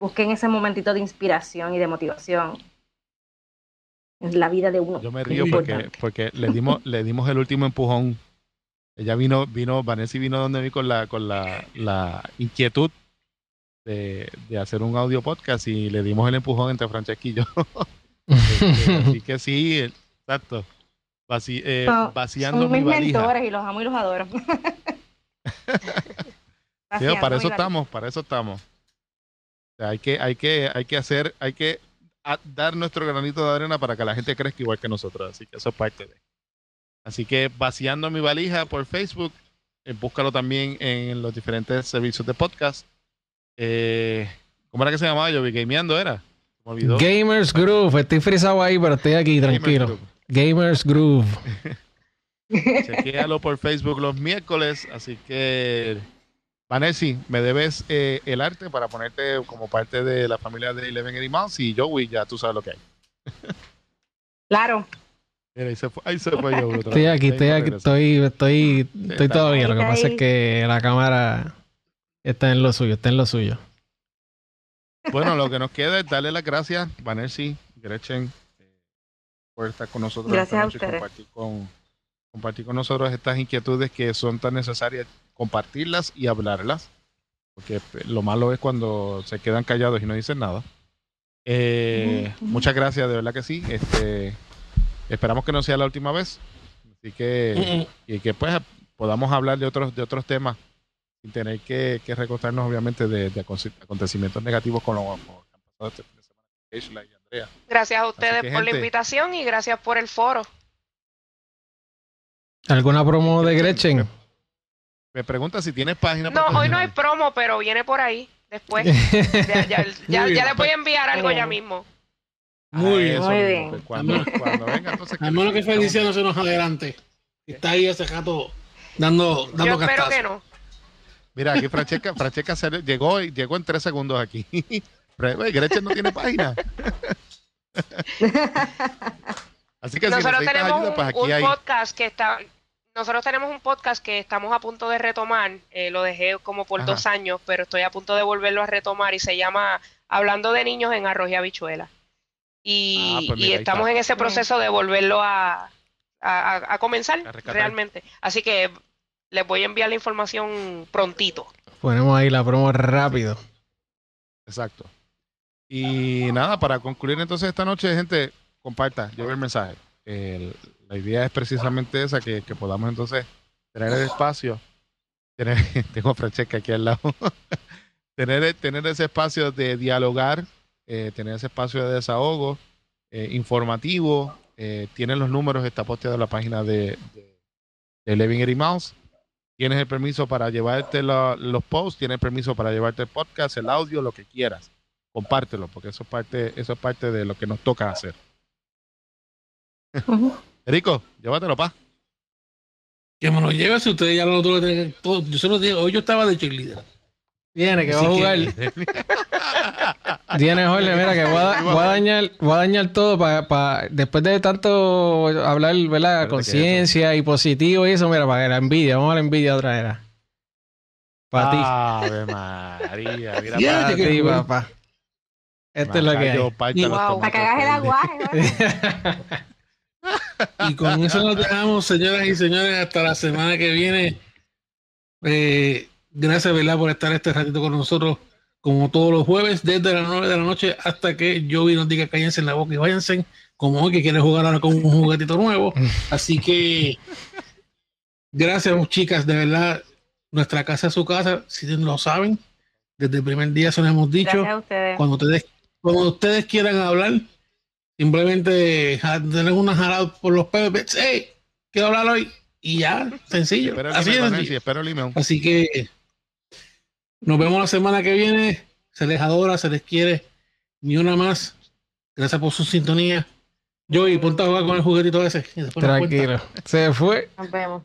busquen ese momentito de inspiración y de motivación en la vida de uno. Yo me río porque, porque le dimos, le dimos el último empujón. Ella vino, vino, Vanessa vino donde mí con la, con la, la inquietud de, de hacer un audio podcast y le dimos el empujón entre Francesca y yo. Este, así que sí, exacto. Vaci- eh, vaciando Son mi mis valija. mentores y los amo y los adoro. Para eso estamos, para eso estamos. O sea, hay que, hay que, hay que hacer, hay que a- dar nuestro granito de arena para que la gente crezca igual que nosotros. Así que eso es parte de. Así que vaciando mi valija por Facebook, eh, búscalo también en los diferentes servicios de podcast. Eh, ¿Cómo era que se llamaba? Yo vi gameando era. Se Me olvidó. Gamers Groove. Estoy frisado ahí, pero estoy aquí, Gamers tranquilo. Group. Gamers Groove. Chequéalo por Facebook los miércoles. Así que, Vanessa, me debes eh, el arte para ponerte como parte de la familia de Eleven Animals y Joey, ya tú sabes lo que hay. Claro. Mira, ahí se fue, ahí se fue Joey otra Estoy vez. aquí, estoy aquí, estoy, estoy, estoy todavía. Lo que ahí, pasa es que la cámara está en lo suyo, está en lo suyo. Bueno, lo que nos queda es darle las gracias, Vanessa, Gretchen, eh, por estar con nosotros Gracias esta a noche y ustedes. compartir con, compartir con nosotros estas inquietudes que son tan necesarias, compartirlas y hablarlas, porque lo malo es cuando se quedan callados y no dicen nada. Eh. Muchas gracias, de verdad que sí. Este, esperamos que no sea la última vez, así que y que pues podamos hablar de otros de otros temas sin tener que, que recostarnos obviamente de, de aconte- acontecimientos negativos con lo que han pasado este fin de semana Keishla y Andrea. Gracias a ustedes que, por la invitación y gracias por el foro. ¿Alguna promo de Gretchen? Me pregunta si tienes página. No, para hoy no hay promo, pero viene por ahí después. Ya, ya, ya, Muy bien. ya les voy a enviar algo ya mismo. Muy bien. eso Muy mismo, bien. pues, Cuando, cuando venga, entonces. Al menos que Felicia no se nos adelante. Está ahí ese gato dando, dando Yo espero que no. Mira, aquí Francesca, Francesca se- llegó, y- llegó en tres segundos aquí. Pero, güey, Gretchen no tiene página. Así que si Nosotros necesitas tenemos ayuda, un, pues aquí un hay. podcast que está. Nosotros tenemos un podcast que estamos a punto de retomar. eh, lo dejé como por Ajá. dos años, pero estoy a punto de volverlo a retomar y se llama Hablando de niños en arroz y habichuela. Y, Ah, pues mira, estamos en ese proceso de volverlo a, a, comenzar A realmente. Así que les voy a enviar la información prontito. Ponemos ahí la promo rápido. Exacto. Y nada, para concluir entonces esta noche, gente, comparta, lleve el mensaje. El- la idea es precisamente esa, que, podamos entonces tener el espacio. Tengo a Francesca aquí al lado. tener, tener ese espacio de dialogar, eh, tener ese espacio de desahogo, eh, informativo. eh, tienen los números, está posteado en la página de, de, de Living Eddie Mouse. Tienes el permiso para llevarte la- los posts, tienes el permiso para llevarte el podcast, el audio, lo que quieras. Compártelo, porque eso es parte, eso es parte de lo que nos toca hacer. Rico, llévatelo, pa. Que me lo lleve si ustedes ya lo lo tienen todo. Yo se lo digo, hoy yo estaba de cheerleader. Viene, que va a jugar. Tiene, Jorge, mira, que voy a, voy a dañar, voy a dañar todo para después de tanto hablar, ¿verdad? Que Conciencia y positivo y eso, mira, para que la envidia, vamos a la envidia otra vez. Para ti. Ave María, mira Para que- ti, papá. Esto es lo que hay. Wow. Para que hagas el aguaje. Y con eso nos dejamos, señoras y señores, hasta la semana que viene. Eh, gracias, ¿verdad?, por estar este ratito con nosotros, como todos los jueves, desde las 9 de la noche hasta que Joey nos diga cállense en la boca y váyanse, como hoy que quiere jugar ahora con un juguetito nuevo. Así que, gracias, chicas, de verdad, nuestra casa es su casa, si lo saben, desde el primer día se lo hemos dicho. Ustedes. Cuando ustedes, cuando ustedes quieran hablar, simplemente tener una jalada por los pelos, hey, quiero hablar hoy, y ya, sencillo. Espero el Así email, sencillo. espero el. Así que nos vemos la semana que viene. Se les adora, se les quiere. Ni una más. Gracias por su sintonía. Joey, ponte a jugar con el juguetito ese. Tranquilo. Se fue. Nos vemos.